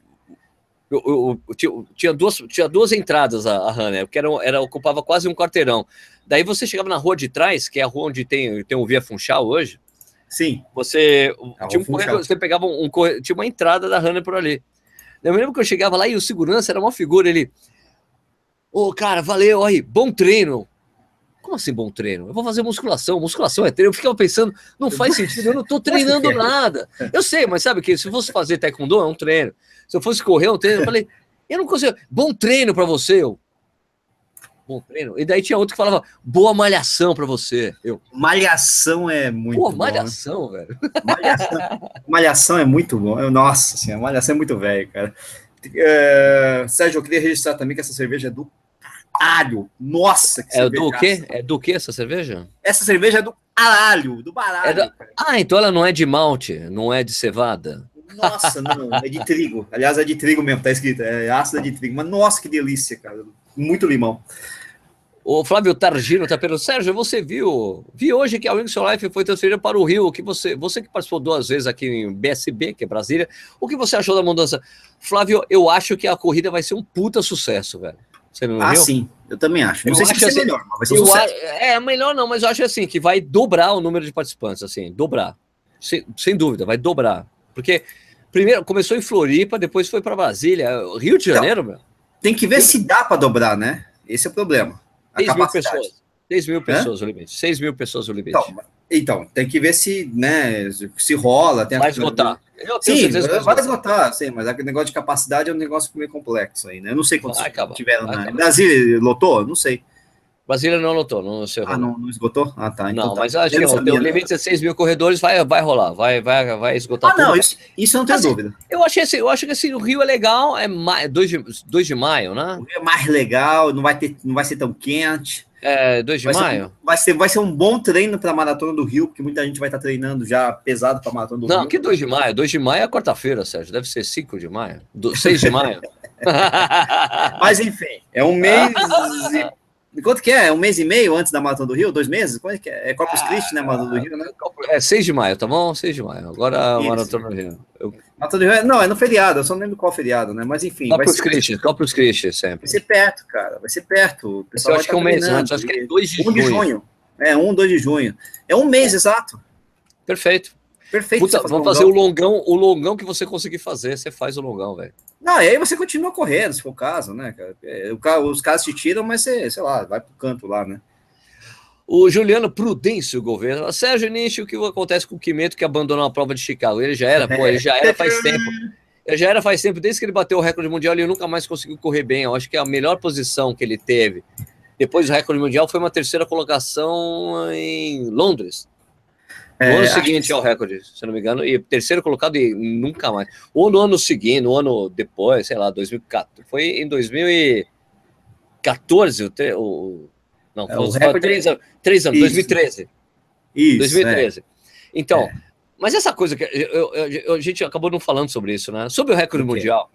eu, eu- eu tinha, duas, tinha duas entradas a, a Runner, porque era, era, ocupava quase um quarteirão. Daí você chegava na rua de trás, que é a rua onde tem, tem o Via Funchal hoje, Sim. você A tinha, um corredor, você pegava um, um tinha uma entrada da Runner por ali. Eu me lembro que eu chegava lá e o segurança era uma figura, ele, ô cara, valeu aí, bom treino. Como assim bom treino? Eu vou fazer musculação, musculação é treino. Eu ficava pensando, não faz sentido, eu não tô treinando nada. Eu sei, mas sabe que se eu fosse fazer taekwondo é um treino. Se eu fosse correr é um treino, eu falei, eu não consigo. Bom treino pra você, eu. Bom treino. E daí tinha outro que falava, boa malhação pra você. Eu, Malhação é muito pô, bom. malhação, velho. Malhação, Malhação é muito bom. Nossa senhora, Malhação é muito velho, cara. É, Sérgio, eu queria registrar também que essa cerveja é do caralho. Nossa, que É do quê? É do quê essa cerveja? Essa cerveja é do caralho, do baralho. É cara. Ah, então ela não é de malte, não é de cevada. Nossa, não, é de trigo. Aliás, é de trigo mesmo, tá escrito. É ácida de trigo. Mas nossa, que delícia, cara. Muito limão. O Flávio Targino tá perguntando, Sérgio, você viu? Vi hoje que a Wings Life foi transferida para o Rio. O que você, você que participou duas vezes aqui em BSB, que é Brasília, o que você achou da mudança? Flávio, eu acho que a corrida vai ser um puta sucesso, velho. Você não Ah, viu? sim, eu também acho. Não Eu sei se acho vai ser assim- melhor, mas vai ser um sucesso. a- é, melhor não, mas eu acho assim, que vai dobrar o número de participantes, assim, dobrar. Sem, sem dúvida, vai dobrar. Porque primeiro começou em Floripa, depois foi para Brasília. Rio de Então, Janeiro, meu. Tem que ver se dá para dobrar, né? Esse é o problema. A 6 mil pessoas. 6 mil pessoas o limite. 6 mil pessoas o limite. Então, então, tem que ver se, né, se rola. Tem a- vai esgotar. Eu Sim, vai esgotar, sim, mas aquele negócio de capacidade é um negócio meio complexo aí, né? Eu não sei quantos Vai acabar, tiveram vai na. Brasília, lotou? Não sei. Brasília não lotou, não sei. Ah, não, não esgotou? Ah, tá. então não, tá. mas acho que não não, o né? limite é 6 mil corredores, vai, vai rolar, vai, vai, vai esgotar Ah, não, tudo. isso, isso eu não tenho Assim, dúvida. Eu, achei, eu acho que assim, o Rio é legal, é 2 de, 2 de maio, né? O Rio é mais legal, não vai, ter, não vai ser tão quente. É 2 de Vai ser, maio? um, vai, ser, vai ser um bom treino para a maratona do Rio, porque muita gente vai estar treinando já pesado para a maratona do Não, Rio. que 2 de maio? 2 de maio é quarta-feira, Sérgio. Deve ser 5 de maio. 6 de maio. Mas enfim, é um mês e Quanto que é? Um mês e meio antes da Maratona do Rio? Dois meses? Quanto é que é? É Corpus ah, Christi, né? Maratona do Rio, né? É 6 de maio, tá bom? 6 de maio. Agora a Maratona do Rio. Eu... Maratona do Rio, não, é no feriado, eu só não lembro qual feriado, né? Mas enfim. Corpus Christi, Corpus Christi sempre. Vai ser perto, cara, vai ser perto. Eu acho que é um mês antes, acho que é 2 de, um de junho. É, 1, um, 2 de junho. É um mês, exato. Perfeito. Perfeito. Puta, vamos fazer o longão, o longão que você conseguir fazer, você faz o longão, velho. Não, e aí você continua correndo, se for o caso, né, cara? É, os caras te tiram, mas você, sei lá, vai pro canto lá, né? O Juliano Prudêncio Governo. Sérgio Nishi, o que acontece com o Quimeto que abandonou a prova de Chicago? Ele já era, pô, ele já era faz tempo. Ele já era faz tempo, desde que ele bateu o recorde mundial, ele nunca mais conseguiu correr bem. Eu acho que a melhor posição que ele teve depois do recorde mundial foi uma terceira colocação em Londres. No é, ano seguinte que... ao recorde, se não me engano, e terceiro colocado e nunca mais. Ou no ano seguinte, no ano depois, sei lá, 2014. Foi em 2014, o, o não, é, o recorde... três, anos, três anos, Isso. 2013. Isso. 2013. É. Então, é. mas essa coisa que eu, eu, eu, a gente acabou não falando sobre isso, né? Sobre o recorde mundial.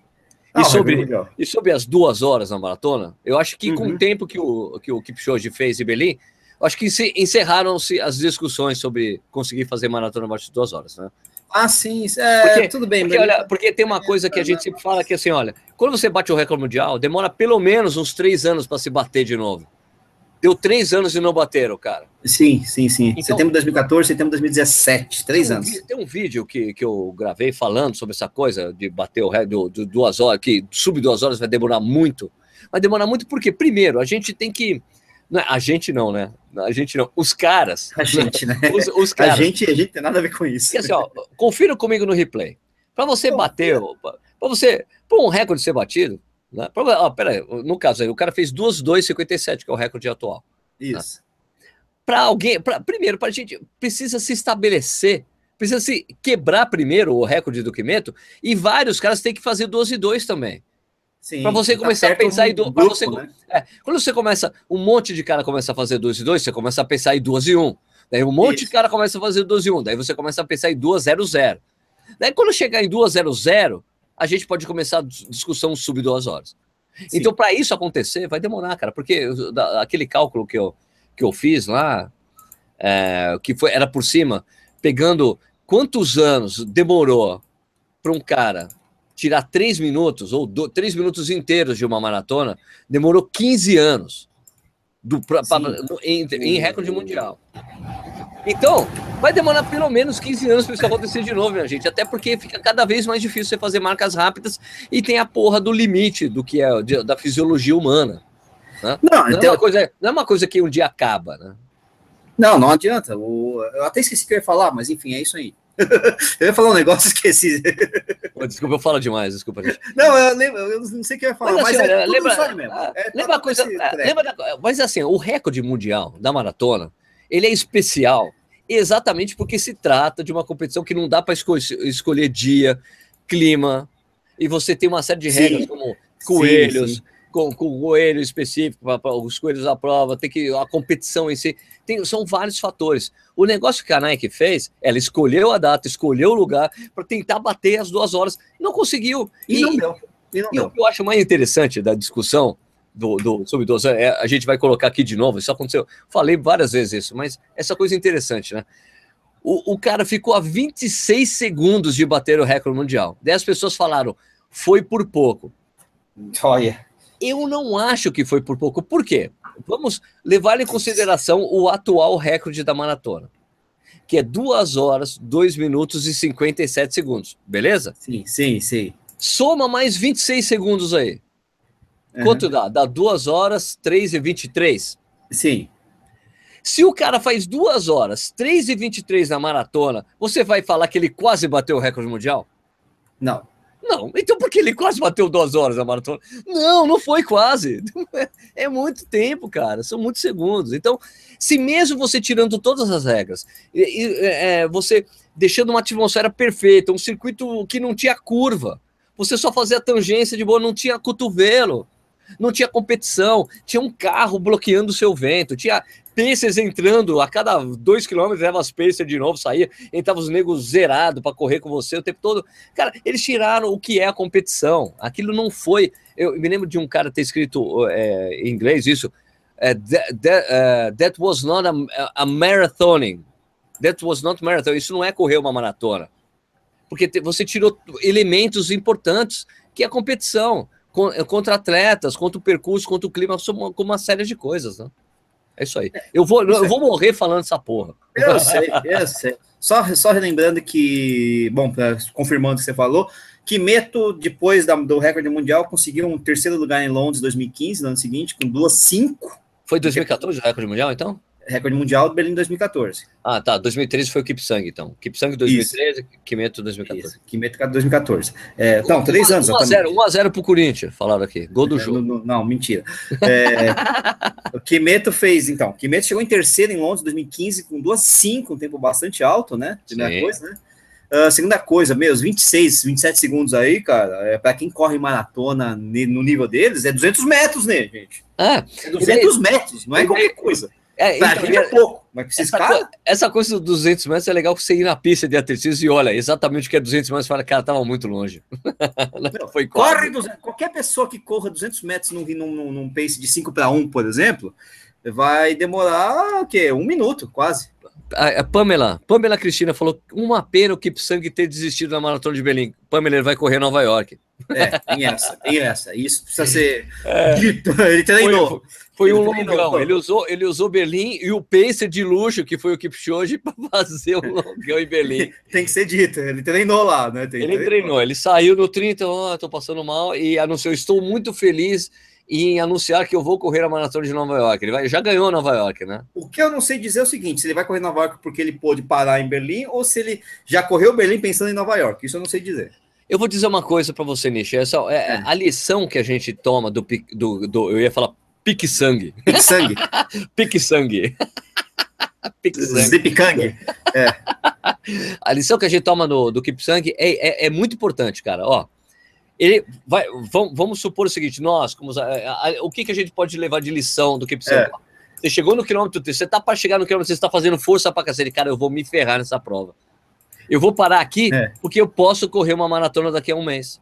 Ah, e, sobre, mundial. e sobre as duas horas na maratona, eu acho que uhum. com o tempo que o, que o Kipchoge fez em Berlim, acho que encerraram-se as discussões sobre conseguir fazer maratona abaixo de duas horas, né? Ah, sim, é, porque, tudo bem. Porque, olha, porque tem uma coisa que a gente sempre fala que assim, olha, quando você bate o recorde mundial, demora pelo menos uns três anos para se bater de novo. Deu três anos e não bateram, cara. Sim, sim, sim. Então, setembro de 2014, setembro de 2017, três tem um, anos. Tem um vídeo que, que eu gravei falando sobre essa coisa de bater o recorde de duas horas, que sub duas horas vai demorar muito. Vai demorar muito porque, primeiro, a gente tem que não, é, a gente não, né? A gente não. Os caras. A gente, né? Os, os caras. A gente, a gente tem nada a ver com isso. Assim, ó, confira comigo no replay. Para você bater, para você. Para um recorde ser batido. Né? Pra, ó, pera aí, no caso aí, o cara fez 2,257, que é o recorde atual. Né? Isso. Né? Para alguém. Pra, primeiro, para a gente. Precisa se estabelecer. Precisa se quebrar primeiro o recorde do Quimeto. E vários caras têm que fazer 12 e 2 também. Para você tá começar a pensar em duas. Grupo, você, né? é, quando você começa, um monte de cara começa a fazer 2 e 2, você começa a pensar em 2 e 1. Um. Daí um monte Isso. de cara começa a fazer 2 e 1. Um. Daí você começa a pensar em 2 0 0. Daí quando chegar em 2 0 0, a gente pode começar a discussão sub 2 horas. Sim. Então, para isso acontecer, vai demorar, cara, porque aquele cálculo que eu, que eu fiz lá, é, que foi, era por cima, pegando quantos anos demorou para um cara tirar três minutos, ou do, três minutos inteiros de uma maratona, demorou 15 anos do, pra, pra, em, em recorde mundial. Então, vai demorar pelo menos 15 anos para isso acontecer de novo, minha gente. Até porque fica cada vez mais difícil você fazer marcas rápidas e tem a porra do limite do que é de, da fisiologia humana. Né? Não, não, então... é uma coisa, não é uma coisa que um dia acaba, né? Não, não adianta. Eu até esqueci o que eu ia falar, mas enfim, é isso aí. eu ia falar um negócio, esqueci. Desculpa, eu falo demais, desculpa. Gente. Não, eu, lembro, eu não sei o que eu ia falar, mas, assim, mas é lembra, mesmo. Ah, é, lembra a coisa, ah, lembra da, mas assim, o recorde mundial da maratona, ele é especial exatamente porque se trata de uma competição que não dá para escolher, escolher dia, clima, e você tem uma série de regras sim. como coelhos, sim, sim com, com o coelho específico, para os coelhos da prova, tem que a competição em si. Tem, são vários fatores. O negócio que a Nike fez, ela escolheu a data, escolheu o lugar para tentar bater as duas horas. Não conseguiu. E, e não deu. E, não e o que eu acho mais interessante da discussão do, do sub-12, é, a gente vai colocar aqui de novo, isso aconteceu. Falei várias vezes isso, mas essa coisa interessante, né? O, o cara ficou a 26 segundos de bater o recorde mundial. Dez pessoas falaram, foi por pouco. Olha. Eu não acho que foi por pouco. Por quê? Vamos levar em consideração o atual recorde da maratona, que é 2 horas, 2 minutos e 57 segundos. Beleza? Sim, sim, sim. Soma mais 26 segundos aí. Uhum. Quanto dá? Dá 2 horas, 3 e 23? Sim. Se o cara faz 2 horas, 3 e 23 na maratona, você vai falar que ele quase bateu o recorde mundial? Não. Não, então por que ele quase bateu duas horas na maratona? Não, não foi quase. É muito tempo, cara. São muitos segundos. Então, se mesmo você tirando todas as regras, é, você deixando uma atmosfera perfeita, um circuito que não tinha curva, você só fazia tangência de boa, não tinha cotovelo, não tinha competição, tinha um carro bloqueando o seu vento, tinha Pacers entrando, a cada dois quilômetros leva as Pacers de novo, saía, entrava os negros zerados para correr com você o tempo todo. Cara, eles tiraram o que é a competição. Aquilo não foi. Eu me lembro de um cara ter escrito é, em inglês isso. uh, that, that, uh, that was not a, a marathoning. That was not marathon. Isso não é correr uma maratona. Porque te, você tirou elementos importantes, que é a competição, com, contra atletas, contra o percurso, contra o clima, com uma série de coisas, né? É isso aí. Eu vou, eu vou morrer falando essa porra. Eu sei, eu sei. Só, só relembrando que, bom, confirmando o que você falou, Kimeto, depois da, do recorde mundial, conseguiu um terceiro lugar em Londres 2015, no ano seguinte, com duas cinco. Foi 2014 o recorde mundial, então? Recorde mundial do Berlim 2014. Ah, tá. 2013 foi o Kipsang, então. Kipsang 2013, Isso. Kimeto 2014. Isso. Kimeto 2014. É, então, três anos. 1x0 1x0 pro Corinthians, falaram aqui. Gol do é, jogo. Não, não mentira. É, o Kimeto fez, então. Kimeto chegou em terceiro em Londres 2015 com 2,5, um tempo bastante alto, né? Primeira coisa, né? Uh, segunda coisa, meus 26, 27 segundos aí, cara, é, para quem corre maratona no nível deles, é 200 metros, né, gente? Ah, é 200 metros, não é qualquer coisa. É, pra então, gente é pouco, mas pra essa, cara... essa coisa dos 200 metros é legal você ir na pista de atletismo e olha exatamente o que é 200 metros e fala, cara, tava muito longe. Não, foi corre, qualquer pessoa que corra 200 metros num, num, num pace de 5 para 1, por exemplo, vai demorar o quê? Um minuto, quase. A, a Pamela, Pamela Cristina falou uma pena o Kipsang ter desistido da maratona de Berlim. Pamela, ele vai correr Nova York. É, tem essa, tem essa. Isso precisa ser é. dito. Ele treinou. Foi, foi um longão. Ele usou, ele usou Berlim e o pacer de luxo, que foi o Kipchoge, para fazer um longão em Berlim. Tem que ser dito, ele treinou lá, né? Tem, ele treinou. treinou, ele saiu no 30, oh, tô passando mal, e anunciou: estou muito feliz em anunciar que eu vou correr a maratona de Nova York. Ele vai, já ganhou Nova York, né? O que eu não sei dizer é o seguinte: se ele vai correr Nova York porque ele pôde parar em Berlim, ou se ele já correu Berlim pensando em Nova York. Isso eu não sei dizer. Eu vou dizer uma coisa para você, Nish. Essa é, é, a lição que a gente toma do, do, do eu ia falar Pique sangue. Pique sangue. Pique sangue. Pique sangue. É. A lição que a gente toma no, do Keep Sangue é, é, é, muito importante, cara. Ó, ele vai, vamos, vamos supor o seguinte: nós, como, a, a, o que, que a gente pode levar de lição do Keep Sangue? É. Você chegou no quilômetro, você tá para chegar no quilômetro, você está fazendo força para cacete. Cara, eu vou me ferrar nessa prova. Eu vou parar aqui é. porque eu posso correr uma maratona daqui a um mês.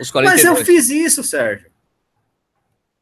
Os 42. Mas eu fiz isso, Sérgio.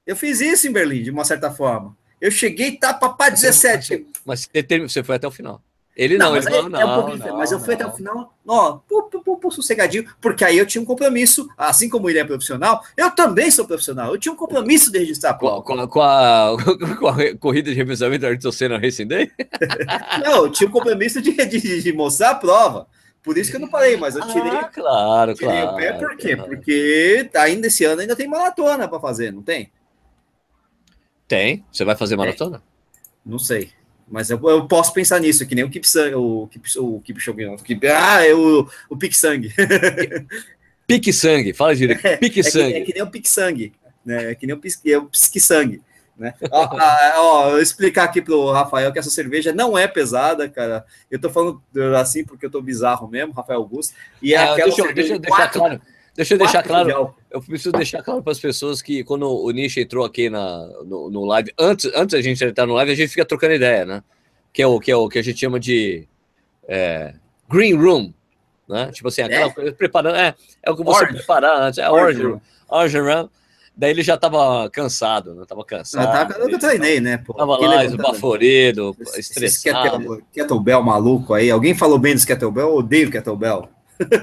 Eu fiz isso em Berlim, de uma certa forma. Eu cheguei e tá para 17. Mas você, foi até o final. Ele não, não ele falou, não, é um não, Mas eu fui até o final, ó, pô, pô, pô, sossegadinho, porque aí eu tinha um compromisso, assim como ele é profissional, eu também sou profissional, eu tinha um compromisso de registrar a prova. Com, com, a, com a corrida de revezamento da Ayrton Senna Racing Day? não, eu tinha um compromisso de, de, de, mostrar a prova. Por isso que eu não parei, mas eu tirei. Ah, claro, tirei claro. O pé, por quê? Claro. Porque ainda esse ano ainda tem maratona para fazer, não tem? Tem. Você vai fazer maratona? Não sei. Mas eu, eu, posso pensar nisso, que nem o Kipsang, o Kip, o Kipchoge, não. Kip, ah, é o, o Pique Sangue. Pique Sangue, fala direito. É, Pique Sangue. É, é, que nem o Pique Sangue, né? É que nem o Pisque, é o Pisque Sangue. Né? ó, ó, ó, explicar aqui pro Rafael que essa cerveja não é pesada, cara. Eu tô falando assim porque eu tô bizarro mesmo, Rafael Augusto. E é, é aquela deixa, deixa eu deixar claro. Deixa eu deixar claro, eu preciso deixar claro para as pessoas que quando o Nish entrou aqui na, no, no, live, antes, antes a gente entrar no live, a gente fica trocando ideia, né? Que é o que, é o que a gente chama de é, green room, né? Tipo assim, aquela é? coisa preparando, é, é o que você orange. preparar antes, é orange, orange, orange room. Daí ele já tava cansado, né? Tava cansado. Tava, eu treinei, né? Pô. Tava lá, esbaforido, estressado. Kettlebell maluco aí. Alguém falou bem dos kettlebell? Eu odeio kettlebell.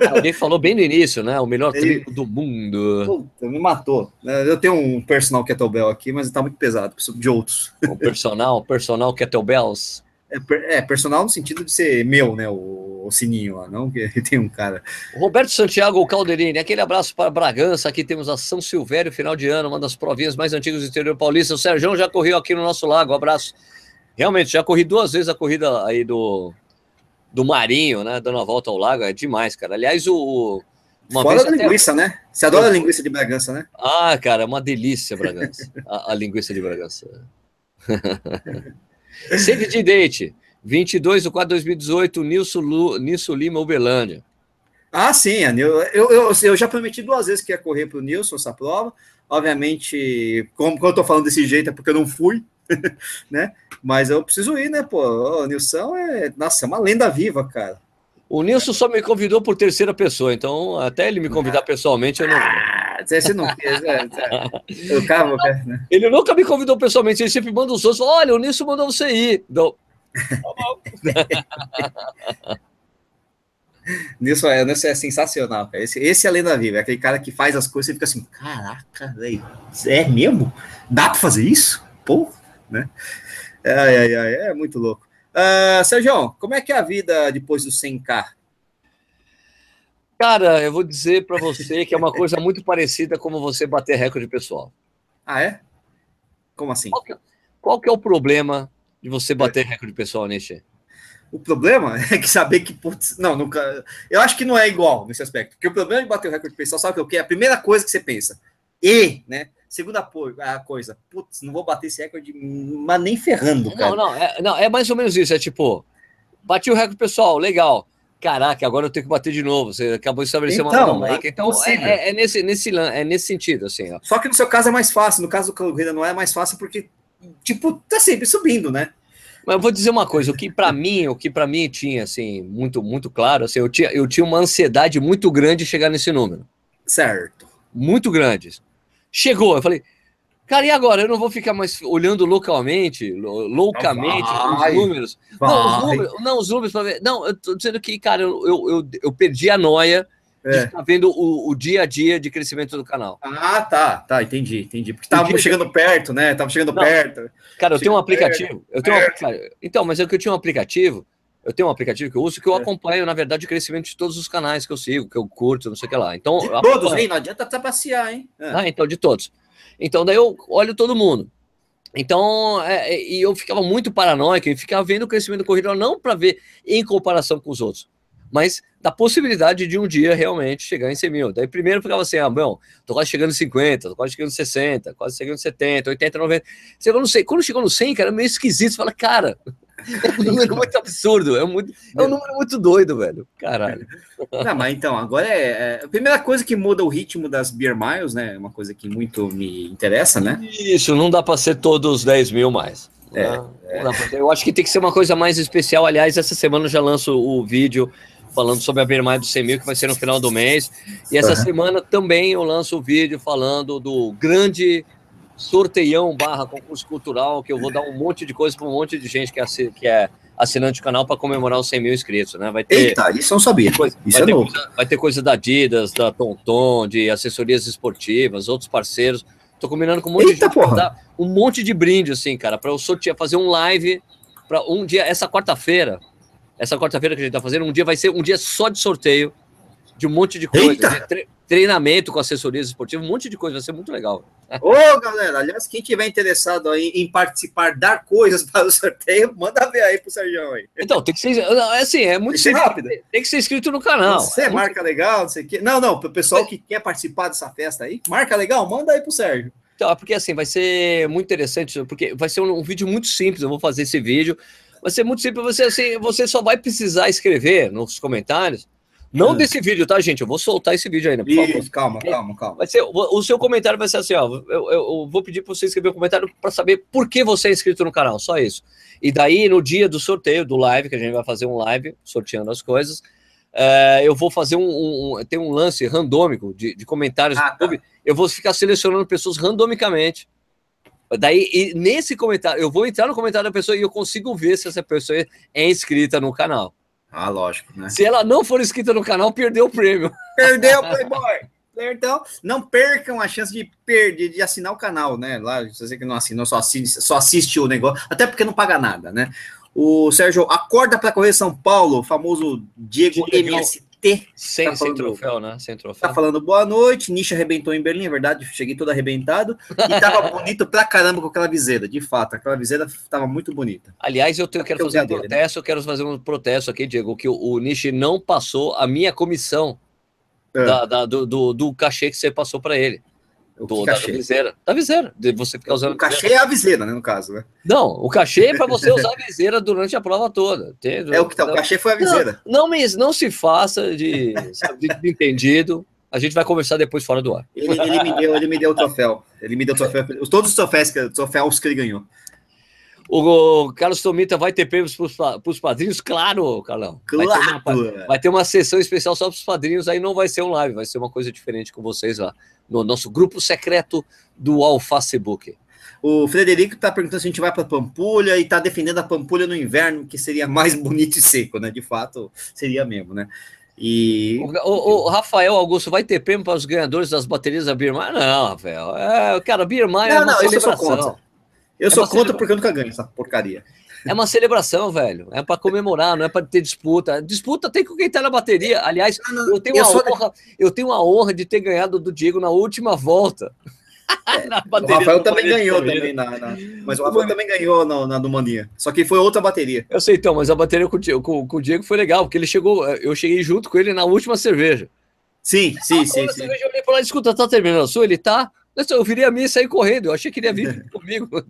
Alguém falou bem no início, né? O melhor treino do mundo. Puta, me matou. Eu tenho um personal kettlebell aqui, mas tá muito pesado, preciso de outros. O personal, personal kettlebells. É, é, personal no sentido de ser meu, né? O, o sininho lá, não que tem um cara. Roberto Santiago Calderini, aquele abraço para Bragança. Aqui temos a São Silvério, final de ano, uma das provinhas mais antigas do interior paulista. O Sérgio já correu aqui no nosso lago. Um abraço. Realmente, já corri duas vezes a corrida aí do, do Marinho, né? Dando a volta ao lago, é demais, cara. Aliás, o. Uma Fora da linguiça, né? Você adora a linguiça de Bragança, né? Ah, cara, é uma delícia, Bragança. a, a linguiça de Bragança. Save de date. 22 de 4 de 2018, Nilson, Lu, Nilson Lima, Uberlândia. Ah, sim, eu, eu, eu, eu, já prometi duas vezes que ia correr para o Nilson essa prova. Obviamente, como, como eu estou falando desse jeito, é porque eu não fui, né? Mas eu preciso ir, né, pô? O Nilson é, nossa, é uma lenda viva, cara. O Nilson só me convidou por terceira pessoa, então até ele me convidar pessoalmente eu não. Ah, você não fez, é, é. O cabo, né? Ele nunca me convidou pessoalmente, ele sempre manda os outros. Olha, o Nisso mandou você ir. Então, Nisso é, Nisso é sensacional, cara. Esse, esse é a lenda viva, é aquele cara que faz as coisas e fica assim, caraca, velho, é mesmo? Dá pra fazer isso? Pô, né? Ai, ai, ai, é muito louco. Uh, Sérgio, como é que é a vida depois do 100K? Cara, eu vou dizer para você que é uma coisa muito parecida como você bater recorde pessoal. Ah, é? Como assim? Qual que, é, qual que é o problema de você bater recorde pessoal, Nishi? O problema é que saber que, putz, não, nunca. Eu acho que não é igual nesse aspecto. Porque o problema de bater o recorde pessoal, sabe o que é? A primeira coisa que você pensa. E, né? Segunda a coisa, putz, não vou bater esse recorde, mas nem ferrando, cara. Não, não, é, não, é mais ou menos isso. É tipo, bati o recorde pessoal, legal. Caraca, agora eu tenho que bater de novo. Você acabou de estabelecer então, uma nova marca. Então, é, é, é, nesse, nesse, é nesse sentido, assim. Ó. Só que no seu caso é mais fácil. No caso do corrida não é mais fácil porque, tipo, tá sempre subindo, né? Mas eu vou dizer uma coisa, o que para mim, o que para mim tinha assim muito muito claro, assim, eu tinha eu tinha uma ansiedade muito grande de chegar nesse número. Certo. Muito grande. Chegou, eu falei, cara, e agora? Eu não vou ficar mais olhando localmente, loucamente os números. Não, os números, não, os números para ver. Não, eu tô dizendo que, cara, eu, eu, eu, eu perdi a noia é. ficar vendo o, o, dia a dia de crescimento do canal. Ah, tá, tá, entendi, entendi. Porque tava chegando perto, né? Tava chegando Não, perto. Cara, eu tenho um aplicativo. Eu tenho um, então, mas é que eu tinha um aplicativo. Eu tenho um aplicativo que eu uso que eu é. acompanho, na verdade, o crescimento de todos os canais que eu sigo, que eu curto, não sei o que lá. Então, de todos, hein? Não adianta trapacear, hein? É. Ah, então, de todos. Então, daí eu olho todo mundo. Então, é, é e eu ficava muito paranoico e ficava vendo o crescimento do corredor, não para ver em comparação com os outros, mas da possibilidade de um dia realmente chegar em 100 mil. Daí primeiro ficava assim, ah, bom, tô quase chegando em 50, tô quase chegando em 60, quase chegando em 70, 80, 90. Chegou no 100, quando chegou no 100, cara, é meio esquisito, você fala, cara, é um número muito absurdo, é, muito, é um número muito doido, velho, caralho. Não, mas então, agora é, é, a primeira coisa que muda o ritmo das Beer Miles, né, é uma coisa que muito me interessa, né? Isso, não dá para ser todos os 10 mil mais. É, né? é. Eu acho que tem que ser uma coisa mais especial. Aliás, essa semana eu já lanço o vídeo falando sobre a Bermaia do 100 mil, que vai ser no final do mês. E essa uhum. semana também eu lanço o vídeo falando do grande sorteião barra concurso cultural, que eu vou dar um monte de coisa para um monte de gente que é, que é assinante do canal para comemorar os 100 mil inscritos, né? Vai ter, Eita, isso eu não sabia. Coisa, isso é ter coisa, vai ter coisa da Adidas, da Tonton, de assessorias esportivas, outros parceiros. Tô combinando com um monte Eita, de gente dar um monte de brinde, assim, cara, para eu sortear, fazer um live para um dia, essa quarta-feira, essa quarta-feira que a gente está fazendo, um dia vai ser um dia só de sorteio de um monte de coisa, de treinamento com assessorias esportivas, um monte de coisa, vai ser muito legal. Ô, galera, aliás, quem tiver interessado aí em participar, dar coisas para o sorteio, manda ver aí pro Sérgio aí. Então, tem que ser, é assim, é muito tem rápido. Tem que ser inscrito no canal. Você é marca muito... legal, não sei o quê. Não, não, pro pessoal que quer participar dessa festa aí, marca legal, manda aí pro Sérgio. Então, é porque assim, vai ser muito interessante, porque vai ser um, um vídeo muito simples, eu vou fazer esse vídeo, Vai ser muito simples. Você, assim, você só vai precisar escrever nos comentários. Não é. desse vídeo, tá, gente? Eu vou soltar esse vídeo ainda, por Isso, favor. Calma, calma, calma. Vai ser, o, o seu comentário vai ser assim, ó. Eu, eu, vou pedir para você escrever um comentário para saber por que você é inscrito no canal, só isso. E daí, no dia do sorteio, do live, que a gente vai fazer um live sorteando as coisas, é, eu vou fazer um, um, Tem um lance randômico de, de comentários. Ah, tá. Eu vou ficar selecionando pessoas randomicamente Daí, e nesse comentário, eu vou entrar no comentário da pessoa e eu consigo ver se essa pessoa é inscrita no canal. Ah, lógico, né? Se ela não for inscrita no canal, perdeu o prêmio. Perdeu o Playboy! Então, não percam a chance de perder, de assinar o canal, né? Lá, você que não assina, só assiste, só assiste o negócio, até porque não paga nada, né? O Sérgio, acorda para correr São Paulo, famoso Diego, Diego MST sem, tá sem troféu, né? Sem troféu. Tá falando boa noite. Nisha arrebentou em Berlim, é verdade. Cheguei todo arrebentado. E tava bonito pra caramba com aquela viseira. De fato, aquela viseira tava muito bonita. Aliás, eu, tenho, eu quero fazer um protesto. Dele, né? Eu quero fazer um protesto aqui, Diego, que o, o Nishi não passou a minha comissão é. da, da, do, do, do cachê que você passou para ele. Do, da, da, viseira. Da viseira, de você ficar usando. O cachê é a viseira, né? No caso, né? Não, o cachê é para você usar a viseira durante a prova toda. Entende? É o que tá, o cachê foi a viseira. Não, não, não se faça de, sabe, de entendido. A gente vai conversar depois fora do ar. Ele, ele, me, deu, ele me deu o troféu. Ele me deu o troféu. Todos os troféus, troféus que ele ganhou. O Carlos Tomita vai ter prêmios para os padrinhos? Claro, Carlão. Claro. Vai ter, uma, vai ter uma sessão especial só para os padrinhos, aí não vai ser um live, vai ser uma coisa diferente com vocês lá. No nosso grupo secreto do All Facebook. O Frederico está perguntando se a gente vai para Pampulha e está defendendo a Pampulha no inverno, que seria mais bonito e seco, né? De fato, seria mesmo, né? E. O, o, o Rafael Augusto vai ter prêmio para os ganhadores das baterias da Birmar? Não, Rafael. É, cara, Birmar é uma não, celebração. Eu sou contra. Eu é sou contra porque eu nunca ganho essa porcaria. É uma celebração, velho. É para comemorar, não é para ter disputa. Disputa tem com quem tá na bateria. Aliás, eu tenho, eu, honra, eu tenho a honra de ter ganhado do Diego na última volta. O Rafael também ganhou também na, na, mas o Rafael também ganhou na, na do Mania. Só que foi outra bateria. Eu sei então, mas a bateria com, com, com o Diego foi legal, porque ele chegou, eu cheguei junto com ele na última cerveja. Sim, sim, ah, sim. sim. Cerveja, eu olhei para lá, escuta, tá terminando a sua? Ele tá. Eu virei a minha e saí correndo. Eu achei que ele ia vir comigo.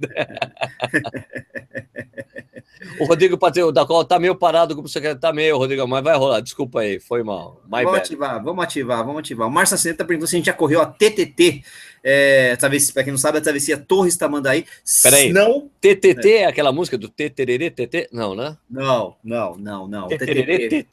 O Rodrigo Pateu da qual tá meio parado como secretário, tá meio, Rodrigo, mas vai rolar. Desculpa aí, foi mal. My vamos bad. ativar, vamos ativar, vamos ativar. O Márcio tá perguntou se a gente já correu a TTT. É, talvez, para quem não sabe, a travessia Torres Tamandaí. Peraí. Não. TTT é. é aquela música do TTRT? TT? Não, né? Não, não, não, não. TTT?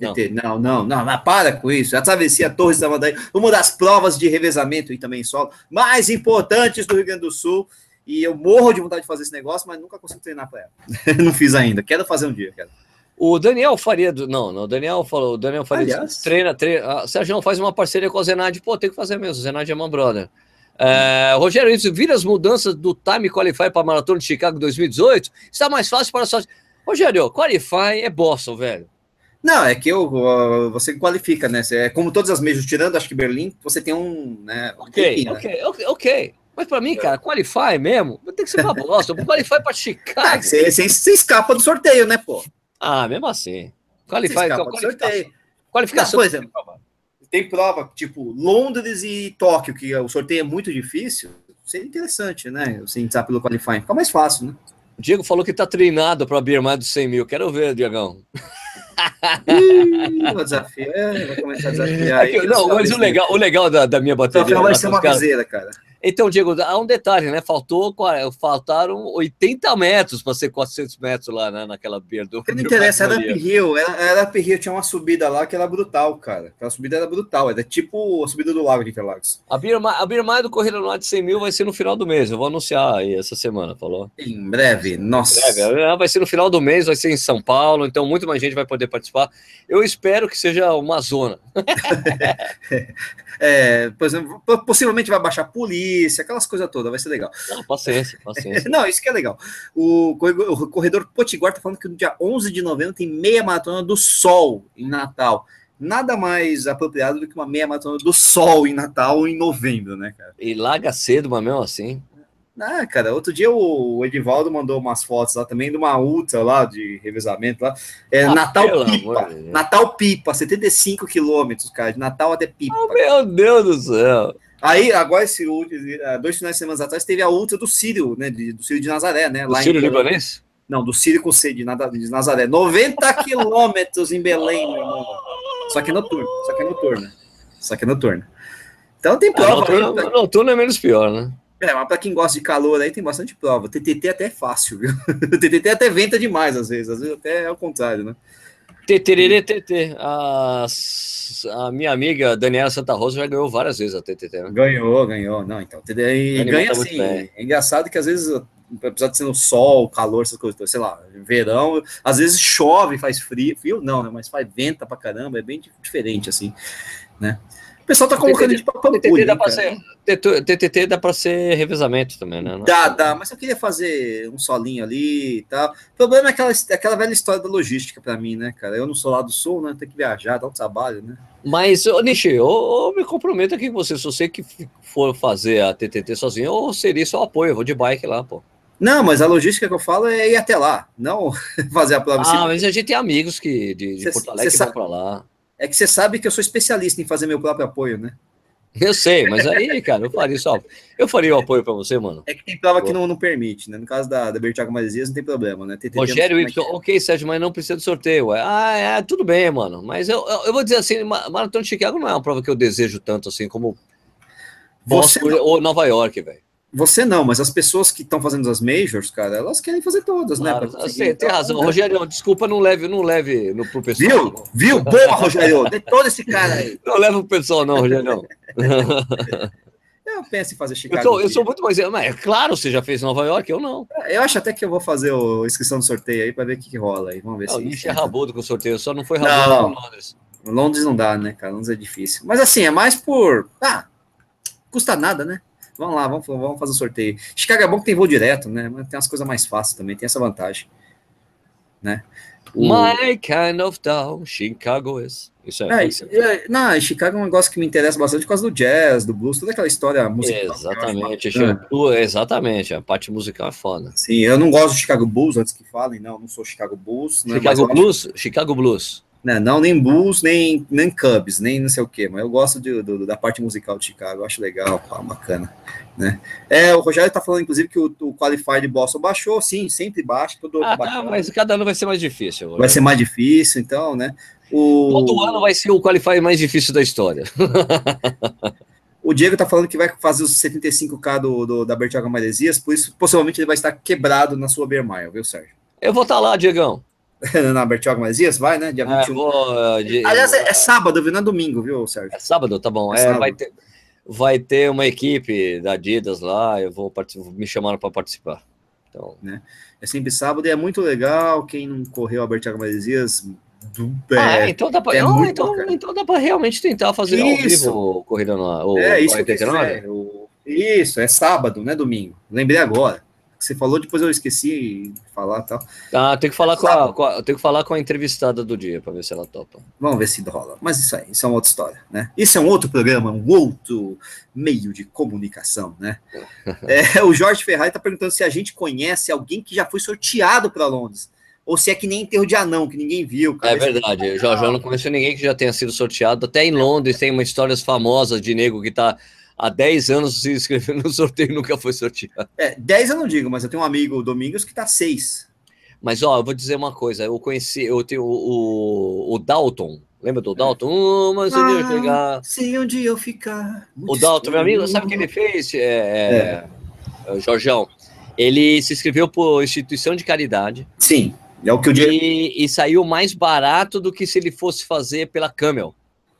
Não, não, não, não. Para com isso. A travessia Torres Tamandaí, uma das provas de revezamento e também solo mais importantes do Rio Grande do Sul. E eu morro de vontade de fazer esse negócio, mas nunca consigo treinar para ela. não fiz ainda. Quero fazer um dia, quero. O Daniel Faria, do... não, não, o Daniel falou, o Daniel Faria Aliás, treina, treina. Ah, Sérgio faz uma parceria com a Zenad, pô, tem que fazer mesmo, Zenad é uma brother. É, Rogério, isso vira as mudanças do Time Qualify para a Maratona de Chicago 2018? Está mais fácil para só. Rogério, Qualify é Boston, velho. Não, é que eu, você qualifica, né? É como todas as mesas, tirando acho que Berlim, você tem um. Né, ok, um ok, ok, ok. Mas para mim, é. cara, Qualify mesmo, tem que ser uma bosta. Qualify para Chicago. Você, você, escapa do sorteio, né, pô? Ah, mesmo assim. Qualify, então, sorteio. Qualificação. Não, exemplo, tem prova, tipo, Londres e Tóquio, que o sorteio é muito difícil. Seria interessante, né? Você entrar pelo Qualify. Fica mais fácil, né? O Diego falou que tá treinado para abrir mais de 100 mil. Quero ver, Diegão. Ih, o desafio. É, vai começar a desafiar. É não, mas o legal, o legal da, da minha bateria. Então, vai ser uma caseira, cara. Então, Diego, há um detalhe, né? Faltou, faltaram 80 metros para ser 400 metros lá né? naquela do. Não interessa, era uphill, era, era uphill, tinha uma subida lá que era brutal, cara. Aquela subida era brutal, era tipo a subida do Lago de Interlagos. A Birma, a Birma do Corrida no Ar de 100 mil vai ser no final do mês, eu vou anunciar aí essa semana, falou? Em breve, nossa. Em breve, vai ser no final do mês, vai ser em São Paulo, então muito mais gente vai poder participar. Eu espero que seja uma zona. é, por exemplo, possivelmente vai baixar polícia, aquelas coisas todas, vai ser legal. Não, paciência, paciência. Não, isso que é legal. O, corredor Potiguar está falando que no dia 11 de novembro tem meia maratona do Sol em Natal. Nada mais apropriado do que uma meia maratona do Sol em Natal em novembro, né, cara? E larga cedo, mas mesmo assim. Ah, cara, outro dia o Edivaldo mandou umas fotos lá também de uma ultra lá de revezamento lá. É, ah, Natal Pipa. Natal Pipa, 75 quilômetros, cara, de Natal até Pipa. Oh, meu Deus do céu. Aí, agora, esse, dois finais de semana atrás, teve a ultra do Sírio, né? Do Sírio de Nazaré, né? Do lá Sírio Libanês? Não, do Sírio com C de, de Nazaré. 90 quilômetros em Belém, meu irmão. Só que noturno, só que é noturno. Só que é noturno. Então tem prova. Ah, noturno, aí, noturno é menos pior, né? É, mas para quem gosta de calor aí tem bastante prova. TTT até é fácil, viu? TTT até venta demais às vezes, às vezes até é o contrário, né? TTT, TT. A, a minha amiga Daniela Santa Rosa já ganhou várias vezes a TTT, né? Ganhou, ganhou. Não, então, e ganha tá assim. É engraçado que às vezes, apesar de ser no sol, calor, essas coisas, sei lá, verão, às vezes chove, faz frio, frio não, né? Mas faz venta pra caramba, é bem diferente, assim, né? O pessoal tá colocando TTT, de pampulha. TTT dá para ser, TTT dá para ser revezamento também, né? Dá, dá, mas eu queria fazer um solinho ali e tal. O problema é aquela, aquela velha história da logística para mim, né, cara? Eu não sou lá do sul, né? Tem que viajar, dá um trabalho, né? Mas, ô, Nishi, eu, eu, me comprometo aqui com você. Se você que for fazer a TTT sozinho, eu seria só apoio, eu vou de bike lá, pô. Não, mas a logística que eu falo é ir até lá, não fazer a prova. Ah, mas a gente tem amigos que de, de cê, Porto Alegre que vão para lá. É que você sabe que eu sou especialista em fazer meu próprio apoio, né? Eu sei, mas aí, cara, eu faria só. Eu faria o apoio para você, mano. É que tem prova que não, não permite, né? No caso da, da Bertiago Marizias, não tem problema, né? Tem, Rogério Y, é. ok, Sérgio, mas não precisa de sorteio. Ah, é, tudo bem, mano. Mas eu, eu, eu, vou dizer assim: Maratona de Chicago não é uma prova que eu desejo tanto assim como Boston ou Nova York, velho. Você não, mas as pessoas que estão fazendo as majors, cara, elas querem fazer todas, né? claro, né? Você tem razão. Rogério, desculpa, não leve, não leve no, pro pessoal. Viu? Viu? Boa, Rogério. De todo esse cara aí. Não leva pro pessoal, não, Rogério, não. Eu penso em fazer Chicago. Eu, tô, eu sou muito mais. Mas é claro, você já fez Nova York, eu não. Eu acho até que eu vou fazer a inscrição do sorteio aí para ver o que, que, rola aí. Vamos ver não, se. Ixi, é rabudo com o sorteio, só não foi rabudo com Londres. Londres não dá, né, cara? Londres é difícil. Mas assim, é mais por. Ah, custa nada, né? Vamos lá, vamos, vamos fazer o sorteio. Chicago é bom que tem voo direto, né? Mas tem umas coisas mais fáceis também, tem essa vantagem. Né? O... My kind of town, Chicago is. Isso é, é, não, Chicago é um negócio que me interessa bastante por causa do jazz, do blues, toda aquela história musical. Exatamente, exatamente, a parte musical é foda. Sim, eu não gosto do Chicago Blues, antes que falem, não, não sou Chicago Blues. Né, Chicago Blues? Acho... Chicago Blues. Não, não, nem Bulls, nem, nem Cubs, nem não sei o que, mas eu gosto de, do, da parte musical de Chicago, acho legal, pá, bacana. Né? É, o Rogério tá falando, inclusive, que o, o Qualify de Boston baixou, sim, sempre baixa, todo ah, mas cada ano vai ser mais difícil. Vai ser mais difícil, então, né? O... Todo ano vai ser o Qualify mais difícil da história. o Diego tá falando que vai fazer os 75k do, do da Bertioga Maresias, por isso possivelmente ele vai estar quebrado na sua Beer Mile, viu, Sérgio? Eu vou estar tá lá, Diegão. na Bertioga Masias, vai, né? Dia 21. É, vou, de, Aliás, é, é, sábado, viu? Não é domingo, viu, Sérgio? É sábado, tá bom. É, é vai, ter, vai ter uma equipe da Adidas lá, eu vou me chamaram para participar. Então... Né? É sempre sábado e é muito legal. Quem não correu a Bertioga Masias, do, ah, é, então dá para é então, então dá para realmente tentar fazer isso. ao vivo corrida no É, isso, 49? o, isso, é sábado, né, domingo. Lembrei agora você falou, depois eu esqueci de falar tal. Ah, tem que falar, com a, com a, que falar com a entrevistada do dia para ver se ela topa. Vamos ver se rola. Mas isso aí, isso é uma outra história, né? Isso é um outro programa, um outro meio de comunicação, né? é, o Jorge Ferrari está perguntando se a gente conhece alguém que já foi sorteado para Londres. Ou se é que nem enterro de anão, que ninguém viu. Cara. É verdade, eu já, já não conheço ninguém que já tenha sido sorteado. Até em Londres tem uma histórias famosas de nego que está há 10 anos se inscreveu no sorteio e nunca foi sorteado. É, 10 eu não digo, mas eu tenho um amigo, o Domingos, que tá 6. Mas, ó, eu vou dizer uma coisa, eu conheci, eu tenho o, o Dalton, lembra do Dalton? É. mas um dia eu chegar... Sei onde eu ficar. O Dalton, meu amigo, sabe o que ele fez? É, é, é. Jorjão, ele se inscreveu por instituição de caridade. Sim, é o que eu digo. E, e saiu mais barato do que se ele fosse fazer pela Camel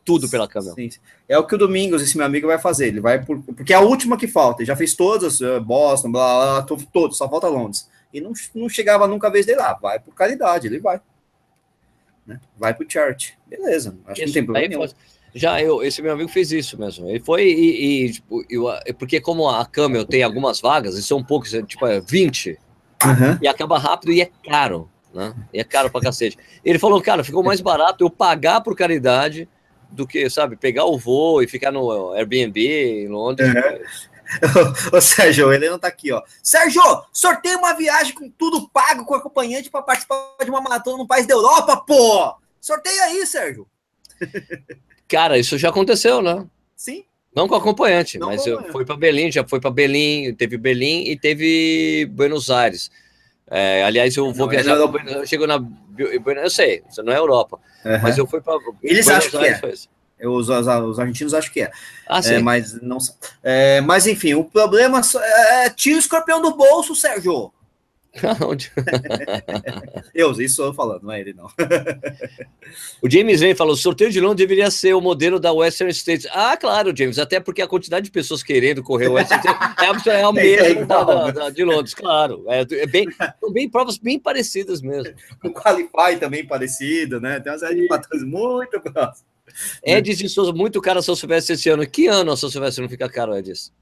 tudo pela Camel. Sim, É o que o Domingos, esse meu amigo, vai fazer. Ele vai por, porque é a última que falta. Ele já fez todas, eh, Boston, blá, blá, todos, só falta Londres. E não, não chegava nunca a vez dele lá. Vai por caridade, ele vai. Né? Vai pro chart. Beleza, acho isso, que não tem problema nenhum. Já eu, esse meu amigo fez isso mesmo. Ele foi e, e tipo, eu, porque como a Camel tem algumas vagas, e são poucos, é, tipo, é 20, uhum. e acaba rápido e é caro, né? E é caro pra cacete. Ele falou, cara, ficou mais barato eu pagar por caridade do que, sabe, pegar o voo e ficar no Airbnb em Londres. Ô, Sérgio, ele não tá aqui, ó. Sérgio, sorteia uma viagem com tudo pago com acompanhante para participar de uma maratona no país da Europa, pô! Sorteia aí, Sérgio. Cara, isso já aconteceu, né? Sim. Não com acompanhante, não mas eu fui para Berlim, já foi para Berlim, teve Berlim e teve Buenos Aires. É, aliás, eu vou não, viajar. Não, eu chego na. Eu sei, isso não é Europa. Uhum. Mas eu fui para. Eles acham que é. Eu, os, os, argentinos acham que é. Ah, sim. É, mas não é, Mas enfim, o problema é, é tira o escorpião do bolso, Sérgio. Onde? eu, isso eu falando, não é ele, não. o James Vane falou: o sorteio de Londres deveria ser o modelo da Western States. Ah, claro, James, até porque a quantidade de pessoas querendo correr o Western States é, é, é é da, da, da, de Londres, claro. É, é bem, são bem provas bem parecidas mesmo. O Qualify também parecido, né? Tem uma série de fatores muito próximos. Edis de Souza, muito caro a São Silvestre esse ano. Que ano a São Silvestre não fica caro, Edis?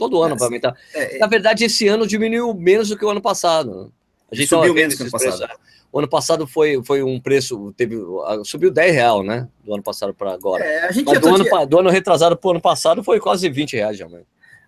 Todo ano é, para aumentar. É, Na verdade, esse ano diminuiu menos do que o ano passado. A gente subiu menos que o ano passado. O ano passado foi, foi um preço, teve, subiu 10 reais, né? Do ano passado para agora. É, a gente Mas do ano, dia... do ano retrasado para o ano passado foi quase 20 reais já.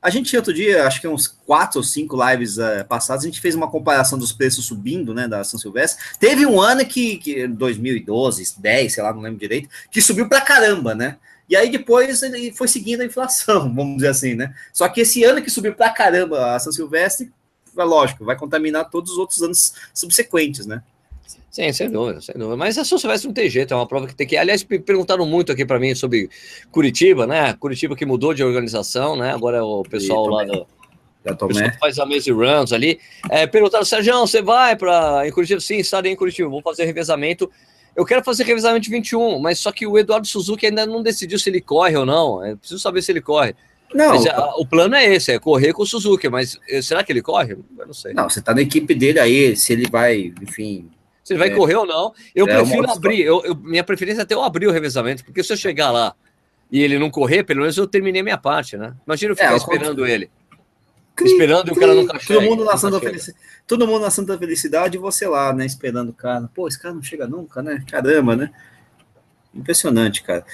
A gente outro dia, acho que uns quatro ou cinco lives uh, passados, a gente fez uma comparação dos preços subindo, né, da São Silvestre. Teve um ano que, que 2012, 10, sei lá, não lembro direito, que subiu pra caramba, né? E aí depois ele foi seguindo a inflação, vamos dizer assim, né? Só que esse ano que subiu pra caramba a São Silvestre, é lógico, vai contaminar todos os outros anos subsequentes, né? Sim, sem dúvida, sem dúvida. Mas a São Silvestre não tem jeito, é uma prova que tem que. Aliás, perguntaram muito aqui para mim sobre Curitiba, né? Curitiba que mudou de organização, né? Agora é o pessoal lá do. Tomé. faz a mesa runs ali. É, perguntaram, Sérgio, você vai para em Curitiba? Sim, estarei em Curitiba, vou fazer revezamento. Eu quero fazer revezamento 21, mas só que o Eduardo Suzuki ainda não decidiu se ele corre ou não. Eu preciso saber se ele corre. Não, mas a, o plano é esse, é correr com o Suzuki, mas eh, será que ele corre? Eu não sei. Não, você tá na equipe dele aí, se ele vai, enfim. Se ele vai é, correr ou não. Eu é prefiro abrir, eu, eu, minha preferência é até eu abrir o revezamento, porque se eu chegar lá e ele não correr, pelo menos eu terminei minha parte, né? Imagina eu ficar é, esperando ele. Cri, esperando cri, o cara nunca chega. Todo mundo na Santa Felicidade. Todo mundo na Santa Felicidade e você lá, né? Esperando o cara. Pô, esse cara não chega nunca, né? Caramba, né? Impressionante, cara.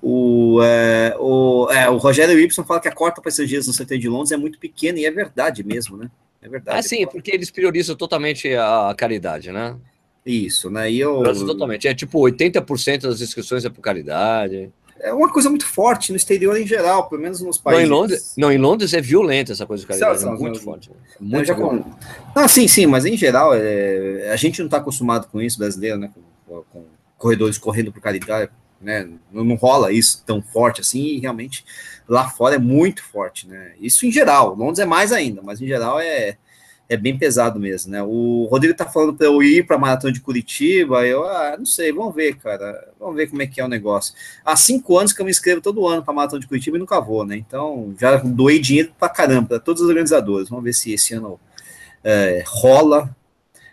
O, é, o, é, o Rogério Y fala que a cota para esses dias no CT de Londres é muito pequena, e é verdade mesmo, né? É verdade. Ah, sim, porque eles priorizam totalmente a caridade, né? Isso, né? E eu... Totalmente. É tipo 80% das inscrições é por caridade. É uma coisa muito forte no exterior em geral, pelo menos nos países. Não, em Londres, não, em Londres é violenta essa coisa de caridade, é muito forte. Muito já com... Não, sim, sim, mas em geral, é... a gente não está acostumado com isso, brasileiro, né? Com, com corredores correndo por caridade né? Não, não, rola isso tão forte assim, e realmente lá fora é muito forte, né? Isso em geral, Londres é mais ainda, mas em geral é, é bem pesado mesmo, né? O Rodrigo tá falando para eu ir para a maratona de Curitiba, eu ah, não sei, vamos ver, cara, vamos ver como é que é o negócio. Há cinco anos que eu me inscrevo todo ano para a maratona de Curitiba e nunca vou, né? Então já doei dinheiro para caramba, para todos os organizadores. Vamos ver se esse ano é, rola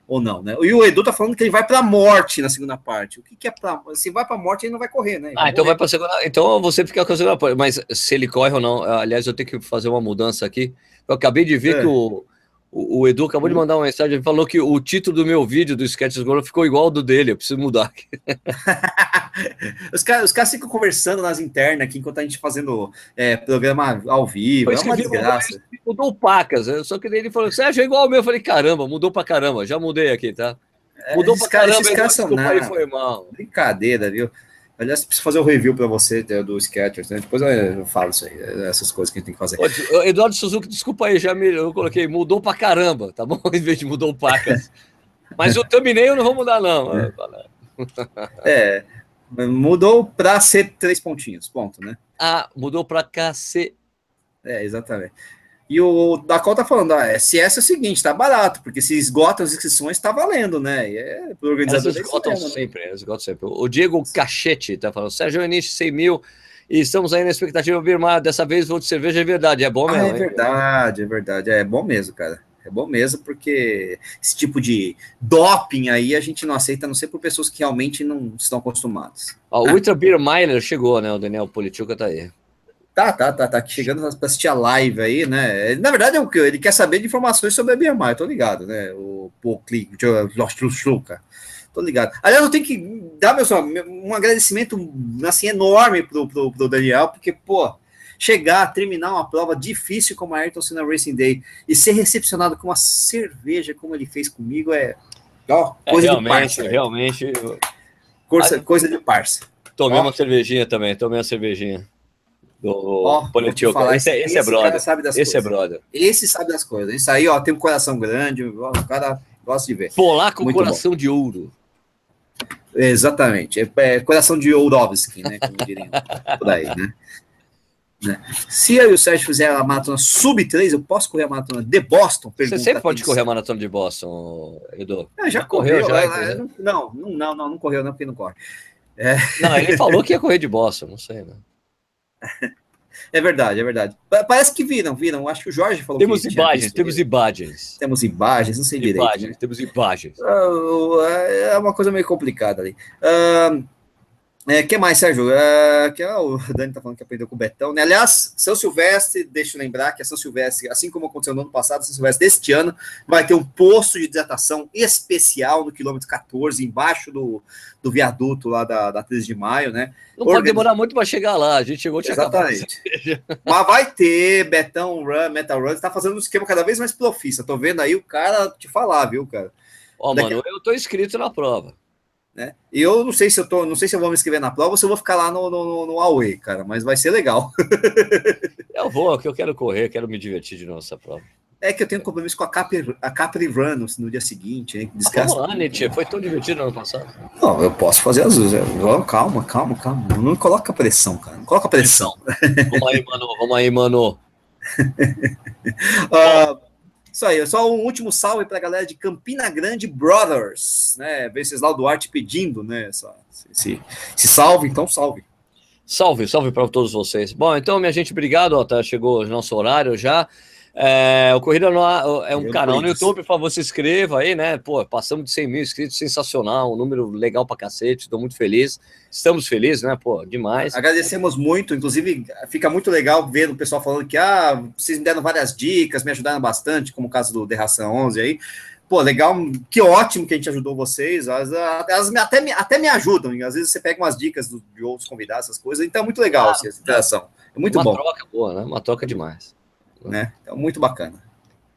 ou não, né? E o Edu tá falando que ele vai para a morte na segunda parte. O que, que é para se vai para a morte ele não vai correr, né? ah, então vai para segunda. Então você fica com a segunda parte. Mas se ele corre ou não, aliás, eu tenho que fazer uma mudança aqui. Eu acabei de ver é. que o, o, o, Edu acabou de hum. mandar uma mensagem. Ele falou que o título do meu vídeo do Sketches Golo ficou igual ao do dele. Eu preciso mudar aqui. os caras cara ficam conversando nas internas aqui enquanto a gente fazendo é, programa ao vivo. É uma desgraça mudou o Pacas. Só que ele falou, Sérgio, é igual o meu. Eu falei, caramba, mudou pra caramba. Já mudei aqui, tá? É, mudou pra caramba. Esses caras são nada. Foi mal. Brincadeira, viu? Aliás, preciso fazer um review para você do Sketchers, né? Depois eu falo isso aí, essas coisas que a gente tem que fazer. Ô, Eduardo Suzuki, desculpa aí, já me eu coloquei, mudou pra caramba, tá bom? Em vez de mudou o Pacas. Mas o thumbnail eu não vou mudar, não. É, é mudou para ser três pontinhos, ponto, né? Ah, mudou para KC. É, exatamente. E o Dakota tá falando, ah, SS é o seguinte, tá barato, porque se esgota as inscrições, tá valendo, né? E é pro organizador. Elas esgotam né? sempre, elas esgotam sempre. O Diego Cachete tá falando, Sérgio Anish, 100 mil, e estamos aí na expectativa, Birmar, dessa vez vou de cerveja, é verdade, é bom mesmo. Ah, é verdade, hein? é verdade, é bom mesmo, cara. É bom mesmo, porque esse tipo de doping aí a gente não aceita, a não ser por pessoas que realmente não estão acostumadas. Ó, o Ultra Beer Miner chegou, né? O Daniel Politiuca tá aí. Tá, tá, tá, tá chegando para assistir a live aí, né? Na verdade, é o que ele quer saber de informações sobre a BMI, eu tô ligado, né? O Paul Click, Luca. Tô ligado. Aliás, eu tenho que dar meu, um agradecimento assim, enorme pro, pro, pro Daniel, porque, pô, chegar, terminar uma prova difícil como a Ayrton Senna Racing Day e ser recepcionado com uma cerveja como ele fez comigo é, ó, é, coisa é, realmente, de parça. Realmente, coisa, coisa de parça. Tomei ó. uma cervejinha também, tomei uma cervejinha do oh, Esse, é, esse, é brother. Esse é coisas. é brother. Esse sabe das coisas. Isso aí, ó, tem um coração grande, o cara gosta de ver. Polaco com coração bom. de ouro. Exatamente. É, é coração de Ourovski, né? Como diriam por aí, né? né? Se eu e o Sérgio fizer a maratona sub 3, eu posso correr a maratona de Boston? Você sempre pode correr a maratona de Boston, Edu. Ah, já, já correu, correu, já. Ela, não, não, não, não, não correu, não, porque não corre. É. Não, ele falou que ia correr de Boston, não sei, né? É verdade, é verdade. Parece que viram, viram. Acho que o Jorge falou temos que imagens, temos imagens. Temos imagens, não sei imagens, direito. Né? Temos imagens. Uh, é uma coisa meio complicada ali. Uh, é, que mais, Sérgio? É, que, é o Dani tá falando que aprendeu com o Betão, né? Aliás, São Silvestre, deixa eu lembrar que a São Silvestre, assim como aconteceu no ano passado, São Silvestre deste ano, vai ter um posto de hidratação especial no quilômetro 14, embaixo do, do viaduto lá da, da 13 de maio, né? Não pode demorar muito para chegar lá, a gente chegou tinha Exatamente. Mas vai ter Betão Run, Metal Run, tá fazendo um esquema cada vez mais profissa. Tô vendo aí o cara te falar, viu, cara? Ó, oh, mano, eu tô inscrito na prova. Né? E eu não sei se eu tô, não sei se eu vou me inscrever na prova ou se eu vou ficar lá no, no, no Away, cara, mas vai ser legal. eu vou, que eu quero correr, quero me divertir de novo nessa prova. É que eu tenho compromisso com a Capri, a Capri Run no, dia seguinte, hein? Desgasta. Vamos lá, Nietzsche, foi tão divertido no ano passado. Não, eu posso fazer as duas. Calma, calma, calma. Não coloca pressão, cara. Não coloca pressão. Vamos aí, mano. Vamos aí, mano. uh, isso aí, só um último salve para a galera de Campina Grande Brothers, né? Venceslau Duarte pedindo, né? Essa, esse, esse salve, então salve. Salve, salve para todos vocês. Bom, então, minha gente, obrigado. Ó, tá, chegou o nosso horário já. É, o Corrida no Ar é um canal no YouTube, por favor, se inscreva aí, né? Pô, passamos de 100 mil inscritos, sensacional, um número legal pra cacete, estou muito feliz. Estamos felizes, né? Pô, demais. Agradecemos muito, inclusive fica muito legal ver o pessoal falando que, ah, vocês me deram várias dicas, me ajudaram bastante, como o caso do Derração 11 aí. Pô, legal, que ótimo que a gente ajudou vocês. Elas, elas até, me, até me ajudam, às vezes você pega umas dicas de outros convidados, essas coisas, então é muito legal claro. essa interação. É muito Uma bom. Uma troca boa, né? Uma troca demais né? Então, muito bacana.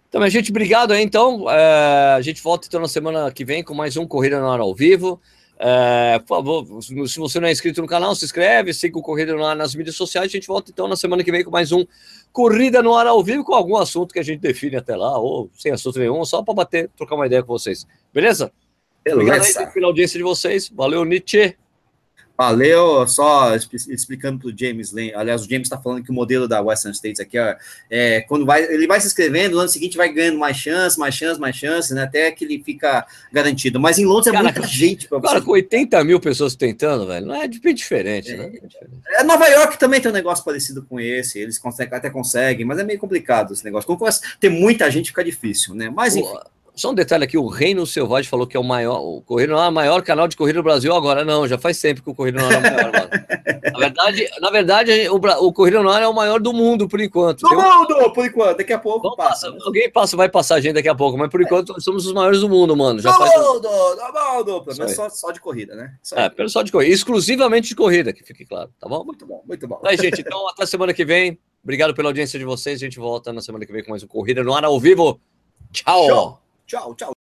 Então, minha gente, obrigado aí. Então, é, a gente volta então na semana que vem com mais um Corrida no Ar ao vivo. É, por favor, se você não é inscrito no canal, se inscreve, siga o Corrida no Ar nas mídias sociais. A gente volta então na semana que vem com mais um Corrida no Ar ao vivo, com algum assunto que a gente define até lá, ou sem assunto nenhum, só para bater, trocar uma ideia com vocês. Beleza? Beleza. Obrigado aí pela audiência de vocês. Valeu, Nietzsche. Valeu, só explicando para o James Lane. Aliás, o James está falando que o modelo da Western States aqui, ó, é, quando vai, ele vai se inscrevendo, no ano seguinte vai ganhando mais chances, mais chances, mais chances, né, até que ele fica garantido. Mas em Londres é cara, muita gente para Cara, com 80 mil pessoas tentando, velho, não é bem diferente, né? É, Nova York também tem um negócio parecido com esse, eles conseguem, até conseguem, mas é meio complicado esse negócio. A ter muita gente, fica difícil, né? Mas enfim. Só um detalhe aqui, o Reino Selvagem falou que é o maior, o Corrida não é o maior canal de corrida do Brasil agora, não, já faz tempo que o Corrida não é o maior. Na verdade, na verdade o, o Corrida não é o maior do mundo, por enquanto. Do mundo, por enquanto, daqui a pouco passa. passa. Alguém passa, vai passar a gente daqui a pouco, mas por enquanto é. somos os maiores do mundo, mano. Já do faz... mundo, do mundo, pelo menos só, só, de corrida, né? Só é, pelo só de corrida, exclusivamente de corrida, que fique claro, tá bom? Muito bom, muito bom. Aí, gente, então até semana que vem. Obrigado pela audiência de vocês, a gente volta na semana que vem com mais um Corrida no Ar ao vivo. Tchau. Show. Tchau, tchau.